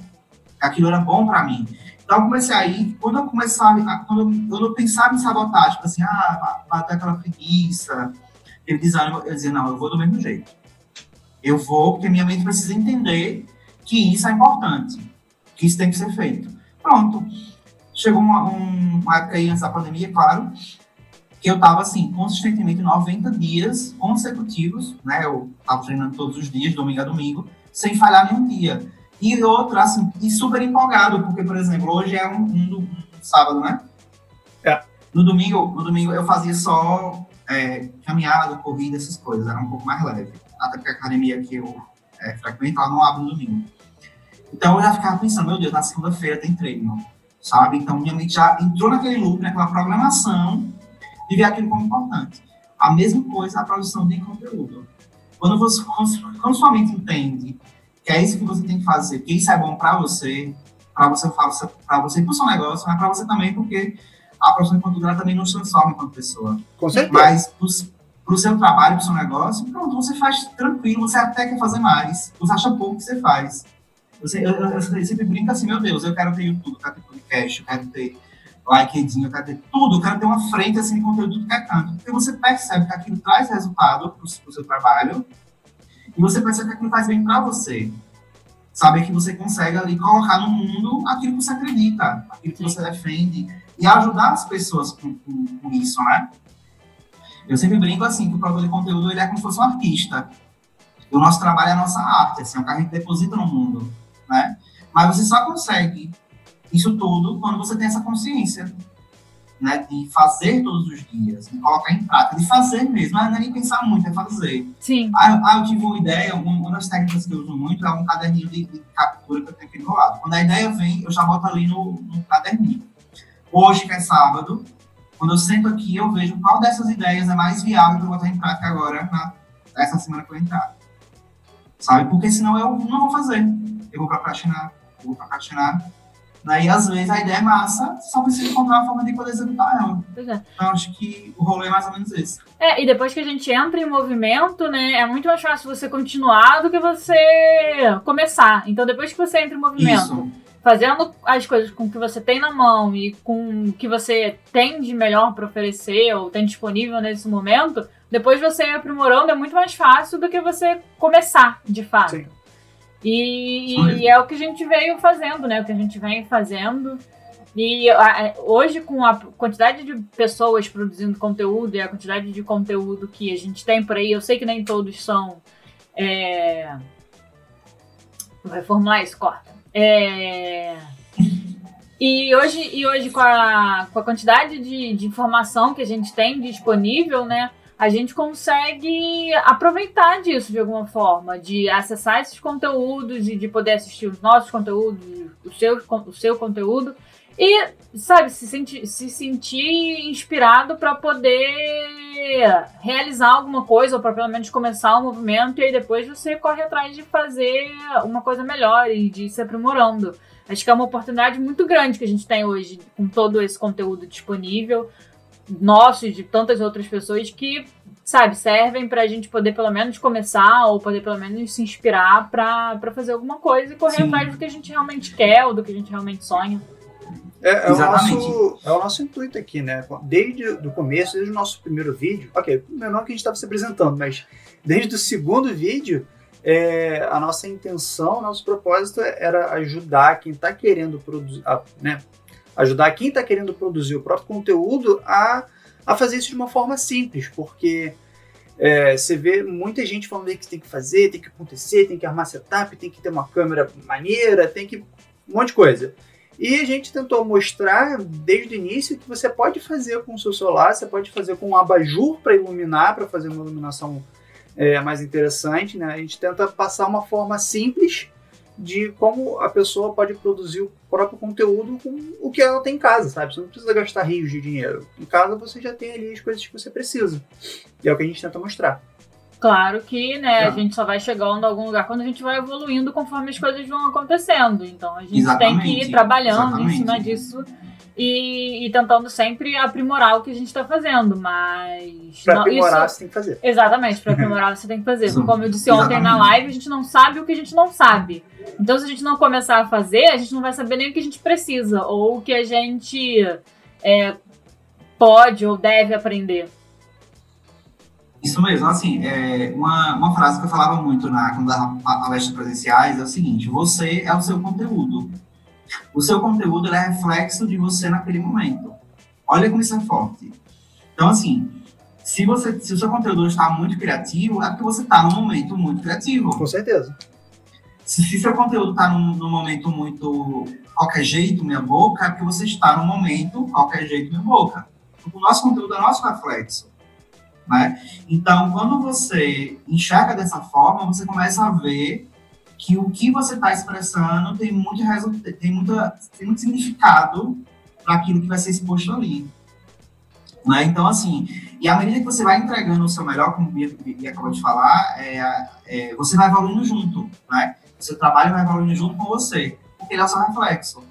que aquilo era bom para mim. Então eu comecei aí, quando eu começava, quando eu, quando eu pensava em sabotagem, tipo assim, ah, bater aquela preguiça, aquele desânimo, eu dizia, não, eu vou do mesmo jeito. Eu vou, porque minha mente precisa entender que isso é importante, que isso tem que ser feito. Pronto. Chegou uma, um, uma época aí antes da pandemia, claro, que eu estava assim, consistentemente 90 dias consecutivos, né? Eu estava treinando todos os dias, domingo a domingo, sem falhar nenhum dia. E outro, assim, e super empolgado, porque, por exemplo, hoje é um, um, um sábado, né? É. No domingo, no domingo eu fazia só é, caminhada, corrida, essas coisas, era um pouco mais leve. Até porque a academia que eu é, frequento, ela não abre no domingo. Então eu já ficava pensando, meu Deus, na segunda-feira tem treino sabe? Então, minha mente já entrou naquele loop, naquela programação de ver aquilo como importante. A mesma coisa a produção de conteúdo. Quando, você, quando sua mente entende que é isso que você tem que fazer, que isso é bom para você, para você, para você, para o seu negócio, mas para você também, porque a produção de conteúdo também nos transforma enquanto pessoa. Com certeza. Mas para o seu trabalho, para o seu negócio, pronto, você faz tranquilo, você até quer fazer mais, você acha pouco que você faz. Eu, eu, eu, sempre brinco assim, meu Deus, eu quero ter YouTube, eu quero ter podcast, eu quero ter LinkedIn, eu quero ter tudo, eu quero ter uma frente assim de conteúdo que é canto. Porque você percebe que aquilo traz resultado para o seu trabalho e você percebe que aquilo faz bem para você. Saber que você consegue ali colocar no mundo aquilo que você acredita, aquilo que você defende e ajudar as pessoas com, com, com isso, né? Eu sempre brinco assim, que o produtor de conteúdo ele é como se fosse um artista. O nosso trabalho é a nossa arte, assim, é o que a gente deposita no mundo, né? Mas você só consegue isso tudo quando você tem essa consciência, né? De fazer todos os dias, de colocar em prática, de fazer mesmo, não é nem pensar muito, é fazer. Sim. Ah, ah eu tive uma ideia, uma das técnicas que eu uso muito é um caderninho de, de captura que eu tenho aqui do lado. Quando a ideia vem, eu já boto ali no, no caderninho. Hoje, que é sábado, quando eu sento aqui, eu vejo qual dessas ideias é mais viável para eu botar em prática agora, na, essa semana que eu entrar. Sabe? Porque senão eu não vou fazer. Eu vou procrastinar, eu vou procrastinar. Daí, às vezes, a ideia é massa, só precisa encontrar uma forma de poder executar ela. Pois é. Então, acho que o rolê é mais ou menos esse. É, e depois que a gente entra em movimento, né, é muito mais fácil você continuar do que você começar. Então, depois que você entra em movimento, Isso. fazendo as coisas com o que você tem na mão e com o que você tem de melhor para oferecer ou tem disponível nesse momento, depois você aprimorando é muito mais fácil do que você começar, de fato. Sim. E, e, é o que a gente veio fazendo, né? O que a gente vem fazendo. E a, hoje, com a quantidade de pessoas produzindo conteúdo e a quantidade de conteúdo que a gente tem por aí, eu sei que nem todos são. É... Vai formular isso, corta. É... E hoje, e hoje com, a, com a quantidade de, de informação que a gente tem disponível, né? A gente consegue aproveitar disso de alguma forma, de acessar esses conteúdos e de poder assistir os nossos conteúdos, o seu, o seu conteúdo e, sabe, se sentir, se sentir inspirado para poder realizar alguma coisa ou para pelo menos começar um movimento e aí depois você corre atrás de fazer uma coisa melhor e de se aprimorando. Acho que é uma oportunidade muito grande que a gente tem hoje com todo esse conteúdo disponível nosso e de tantas outras pessoas que, sabe, servem pra gente poder pelo menos começar ou poder pelo menos se inspirar pra, pra fazer alguma coisa e correr Sim. atrás do que a gente realmente quer ou do que a gente realmente sonha. É, é, o nosso, é o nosso intuito aqui, né? Desde o começo, desde o nosso primeiro vídeo, ok, não que a gente estava se apresentando, mas desde o segundo vídeo, é, a nossa intenção, nosso propósito era ajudar quem está querendo produzir, né, ajudar quem está querendo produzir o próprio conteúdo a, a fazer isso de uma forma simples, porque é, você vê muita gente falando que tem que fazer, tem que acontecer, tem que armar setup, tem que ter uma câmera maneira, tem que. um monte de coisa. E a gente tentou mostrar desde o início que você pode fazer com o seu celular, você pode fazer com um abajur para iluminar, para fazer uma iluminação é, mais interessante. Né? A gente tenta passar uma forma simples de como a pessoa pode produzir o próprio conteúdo com o que ela tem em casa, sabe? Você não precisa gastar rios de dinheiro. Em casa você já tem ali as coisas que você precisa. E é o que a gente tenta mostrar. Claro que, né, a gente só vai chegando a algum lugar quando a gente vai evoluindo conforme as coisas vão acontecendo. Então a gente Exatamente. tem que ir trabalhando Exatamente. em cima disso e, e, tentando sempre aprimorar o que a gente está fazendo, mas... Para aprimorar isso... você tem que fazer. Exatamente, para aprimorar você tem que fazer. Como eu disse ontem na live, a gente não sabe o que a gente não sabe. Então se a gente não começar a fazer, a gente não vai saber nem o que a gente precisa, ou o que a gente é, pode ou deve aprender. Isso mesmo, assim, é, uma, uma frase que eu falava muito na, quando dava palestras presenciais é o seguinte, você é o seu conteúdo. O seu conteúdo é reflexo de você naquele momento. Olha como isso é forte. Então, assim, se, você, se o seu conteúdo está muito criativo, é porque você está num momento muito criativo. Com certeza. Se, se seu conteúdo está num, num, momento muito qualquer jeito, minha boca, é porque você está num momento qualquer jeito, minha boca. O nosso conteúdo é nosso reflexo. Né? Então, quando você enxerga dessa forma, você começa a ver que o que você está expressando tem muito, tem, muita, tem muito significado para aquilo que vai ser exposto ali. Né? Então, assim, e à medida que você vai entregando o seu melhor, como o Bia, acabou de falar, é, é, você vai evoluindo junto, né? O seu trabalho vai evoluindo junto com você, porque ele é o seu reflexo.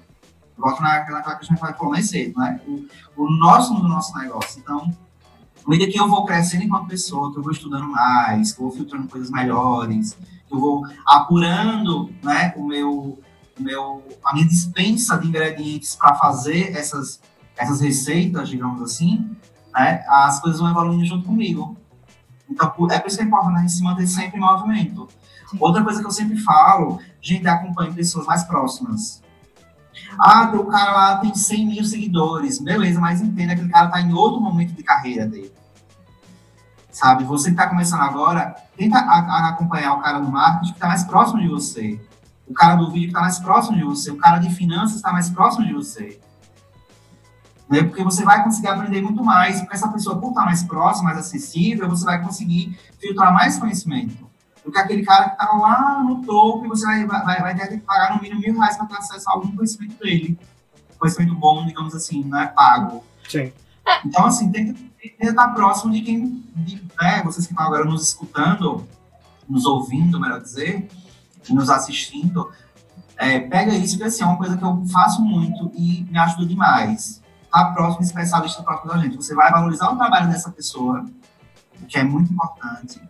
Volto naquela, que a gente falou mais cedo, né? O, o nosso no nosso negócio. Então, à medida que eu vou crescendo enquanto pessoa, que eu vou estudando mais, que eu vou filtrando coisas melhores, eu vou apurando né, o meu, o meu, a minha dispensa de ingredientes para fazer essas, essas receitas, digamos assim, né, as coisas vão evoluindo junto comigo. Então, é por isso que é importante a gente se manter sempre em movimento. Sim. Outra coisa que eu sempre falo, gente, acompanhe pessoas mais próximas. Ah, o cara lá tem 100 mil seguidores. Beleza, mas entenda que aquele cara está em outro momento de carreira dele. Sabe? Você que está começando agora, tenta a, a acompanhar o cara do marketing que está mais próximo de você, o cara do vídeo que está mais próximo de você, o cara de finanças está mais próximo de você. Né? Porque você vai conseguir aprender muito mais, porque essa pessoa, por estar mais próxima, mais acessível, você vai conseguir filtrar mais conhecimento. Do que aquele cara que está lá no topo e você vai, vai, vai ter que pagar no mínimo mil reais para ter acesso a algum conhecimento dele. Conhecimento bom, digamos assim, não é pago. Sim. Então, assim, tem que estar próximo de quem, de, né, vocês que estão agora nos escutando, nos ouvindo, melhor dizer, nos assistindo, é, pega isso, que assim, é uma coisa que eu faço muito e me ajuda demais. Estar tá próximo, especialista próximo da gente. Você vai valorizar o trabalho dessa pessoa, o que é muito importante.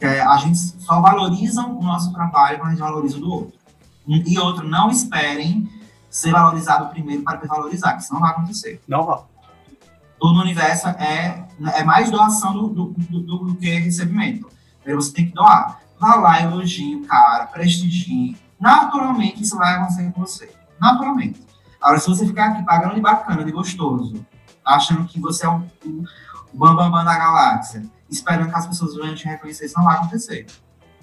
É, a gente só valoriza o nosso trabalho quando a gente valoriza o do outro. E outro, não esperem ser valorizado primeiro para valorizar, que isso não vai acontecer. Não vai no universo é, é mais doação do, do, do, do que recebimento. Aí você tem que doar. Vá lá, elogie o cara, prestigie. Naturalmente isso vai acontecer com você. Naturalmente. Agora, se você ficar aqui pagando de bacana, de gostoso, achando que você é bam, bam da galáxia, esperando que as pessoas venham te reconhecer, isso não vai acontecer.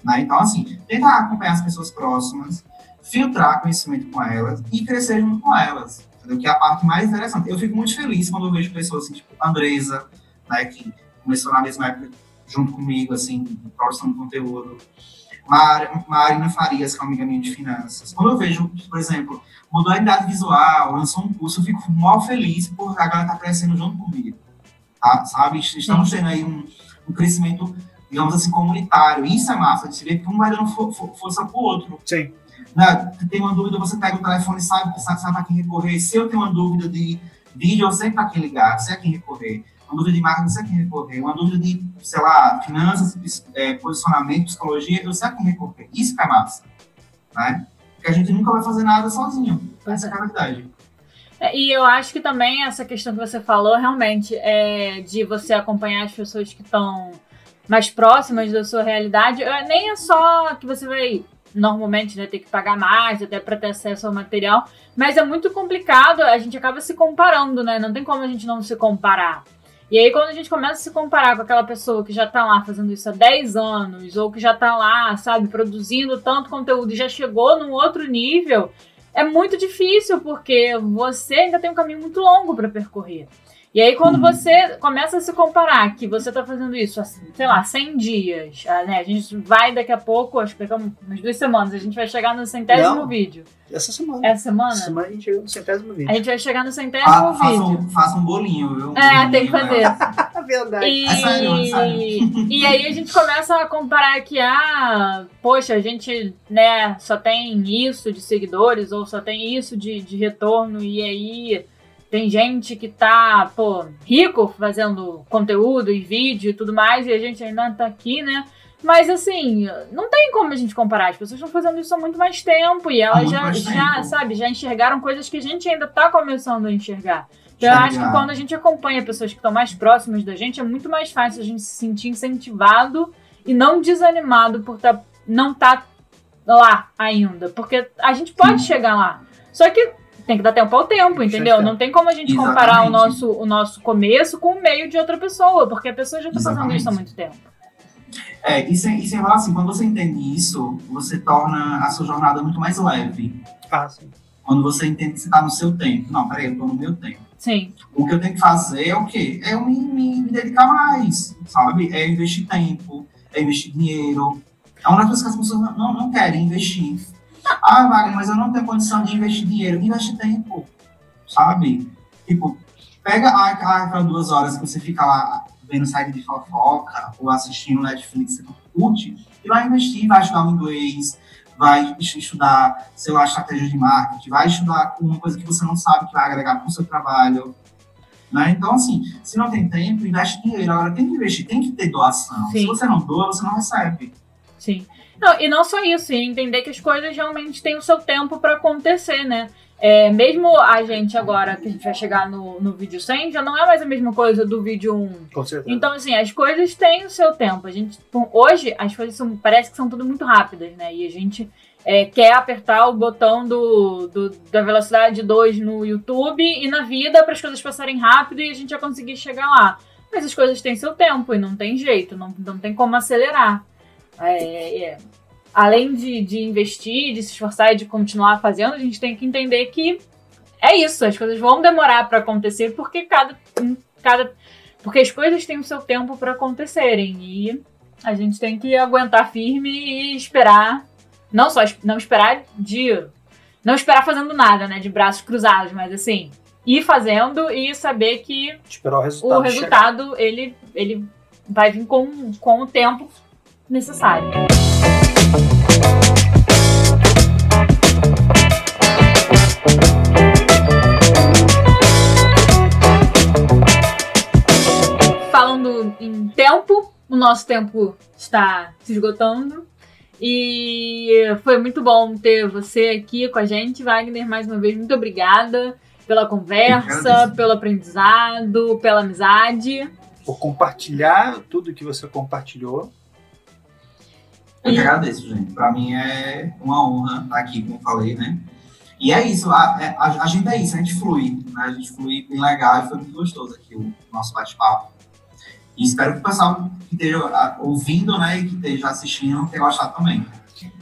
Né? Então, assim, tenta acompanhar as pessoas próximas, filtrar conhecimento com elas e crescer junto com elas entendeu? Que é a parte mais interessante. Eu fico muito feliz quando eu vejo pessoas assim, tipo Andresa, né, que começou na mesma época junto comigo, assim, produção de conteúdo. Mar, Marina Farias, que é uma amiga minha de finanças. Quando eu vejo, por exemplo, modalidade visual, lançou um curso, eu fico mal feliz por a galera tá crescendo junto comigo. Tá? Sabe? Estamos tendo aí um, um crescimento, digamos assim, comunitário. Isso é massa, de se ver que um vai dando for, for, força pro outro. Sim. Né? Tem uma dúvida, você pega o telefone e sabe, sabe, sabe para quem recorrer. Se eu tenho uma dúvida de vídeo, eu sei para quem ligar, sei a quem recorrer. Uma dúvida de marketing, eu sei a quem recorrer. Uma dúvida de, sei lá, finanças, é, posicionamento, psicologia, eu sei a quem recorrer. Isso que é massa. Né? Porque a gente nunca vai fazer nada sozinho. Essa é a verdade. É, e eu acho que também essa questão que você falou, realmente, é de você acompanhar as pessoas que estão mais próximas da sua realidade. Nem é só que você vai normalmente né, ter que pagar mais até para ter acesso ao material, mas é muito complicado, a gente acaba se comparando, né? Não tem como a gente não se comparar. E aí, quando a gente começa a se comparar com aquela pessoa que já tá lá fazendo isso há 10 anos, ou que já tá lá, sabe, produzindo tanto conteúdo e já chegou num outro nível, é muito difícil, porque você ainda tem um caminho muito longo para percorrer. E aí, quando uhum. você começa a se comparar que você tá fazendo isso, assim, sei lá, 100 dias, ah, né? A gente vai daqui a pouco, acho que daqui a umas duas semanas, a gente vai chegar no centésimo Não, vídeo. Essa semana. Essa semana? Essa semana a gente chega no centésimo vídeo. A gente vai chegar no centésimo ah, vídeo. Um, faça um bolinho, viu? Um é, bolinho, tem que fazer. É verdade. E... É sério, sério. e aí a gente começa a comparar que, ah, poxa, a gente, né, só tem isso de seguidores, ou só tem isso de, de retorno, e aí tem gente que tá, pô, rico fazendo conteúdo e vídeo e tudo mais, e a gente ainda tá aqui, né? Mas assim, não tem como a gente comparar. As pessoas estão fazendo isso há muito mais tempo e elas já, já, sabe, já enxergaram coisas que a gente ainda tá começando a enxergar. Então, eu acho que quando a gente acompanha pessoas que estão mais próximas da gente, é muito mais fácil a gente se sentir incentivado e não desanimado por tá, não estar tá lá ainda. Porque a gente pode Sim. chegar lá. Só que tem que dar tempo ao tempo, entendeu? Não tem como a gente Exatamente. comparar o nosso, o nosso começo com o meio de outra pessoa, porque a pessoa já está fazendo isso há muito tempo. É, e sem, e sem falar assim, quando você entende isso, você torna a sua jornada muito mais leve. Ah, sim. Quando você entende que você está no seu tempo. Não, peraí, eu estou no meu tempo. Sim. O que eu tenho que fazer é o quê? É eu me, me, me dedicar mais, sabe? É investir tempo, é investir dinheiro. É uma das coisas que as pessoas não, não, não querem investir. Ah, Wagner, mas eu não tenho condição de investir dinheiro. Investe tempo, sabe? Tipo, pega aquelas duas horas que você fica lá vendo série de fofoca ou assistindo Netflix, você curte, e vai investir, vai estudar um inglês, vai estudar, sei lá, estratégia de marketing, vai estudar uma coisa que você não sabe que vai agregar para o seu trabalho. Né? Então, assim, se não tem tempo, investe dinheiro. Agora, tem que investir, tem que ter doação. Sim. Se você não doa, você não recebe. Sim. Não, e não só isso, entender que as coisas realmente têm o seu tempo para acontecer, né? É, mesmo a gente agora, que a gente vai chegar no, no vídeo 100, já não é mais a mesma coisa do vídeo 1. Com certeza. Então, assim, as coisas têm o seu tempo. A gente, hoje, as coisas são, parece que são tudo muito rápidas, né? E a gente é, quer apertar o botão do, do, da velocidade 2 no YouTube e na vida para as coisas passarem rápido e a gente já conseguir chegar lá. mas as coisas têm seu tempo e não tem jeito, não, não tem como acelerar. É, é, além de, de investir, de se esforçar e de continuar fazendo, a gente tem que entender que é isso, as coisas vão demorar para acontecer porque cada, cada porque as coisas têm o seu tempo para acontecerem e a gente tem que aguentar firme e esperar, não só não esperar de não esperar fazendo nada, né, de braços cruzados, mas assim, ir fazendo e saber que esperar o resultado, o resultado ele ele vai vir com, com o tempo necessário. Falando em tempo, o nosso tempo está se esgotando. E foi muito bom ter você aqui com a gente, Wagner. Mais uma vez, muito obrigada pela conversa, pelo aprendizado, pela amizade. Por compartilhar tudo que você compartilhou. Eu que agradeço, gente. Para mim é uma honra estar aqui, como falei, né? E é isso, a, é, a, a, gente é isso, a gente flui, né? A gente flui bem legal e foi muito gostoso aqui o nosso bate-papo. E espero que o pessoal que esteja ouvindo, né, e que esteja assistindo tenha gostado também.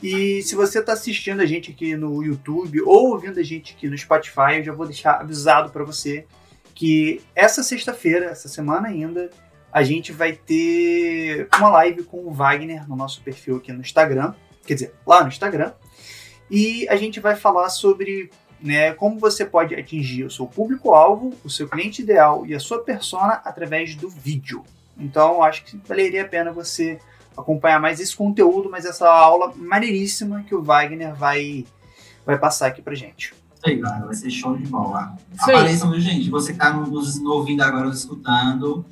E se você está assistindo a gente aqui no YouTube ou ouvindo a gente aqui no Spotify, eu já vou deixar avisado para você que essa sexta-feira, essa semana ainda, a gente vai ter uma live com o Wagner no nosso perfil aqui no Instagram, quer dizer, lá no Instagram, e a gente vai falar sobre né, como você pode atingir o seu público-alvo, o seu cliente ideal e a sua persona através do vídeo. Então, acho que valeria a pena você acompanhar mais esse conteúdo, mas essa aula maneiríssima que o Wagner vai, vai passar aqui pra gente. Aí, galera, vai ser show de bola. Apareçam, gente? Você que tá nos ouvindo agora, nos escutando,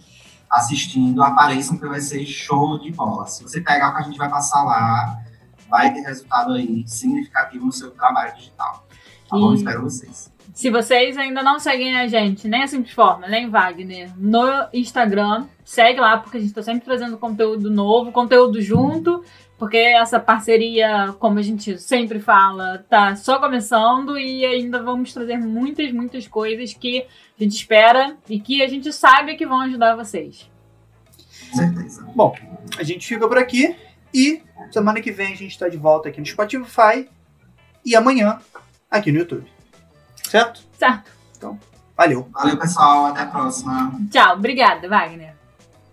assistindo, apareçam que vai ser show de bola. Se você pegar o que a gente vai passar lá, vai ter resultado aí significativo no seu trabalho digital. Tá bom? Espero vocês. Se vocês ainda não seguem a gente, nem a Simples Forma, nem Wagner, no Instagram, segue lá, porque a gente está sempre trazendo conteúdo novo, conteúdo junto, porque essa parceria, como a gente sempre fala, tá só começando e ainda vamos trazer muitas, muitas coisas que a gente espera e que a gente sabe que vão ajudar vocês. Certeza. Bom, a gente fica por aqui e semana que vem a gente está de volta aqui no Spotify e amanhã aqui no YouTube. Certo? Certo. Então, valeu. Valeu, pessoal. Até a próxima. Tchau. Obrigada, Wagner.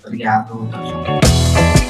Obrigado. Tchau, tchau.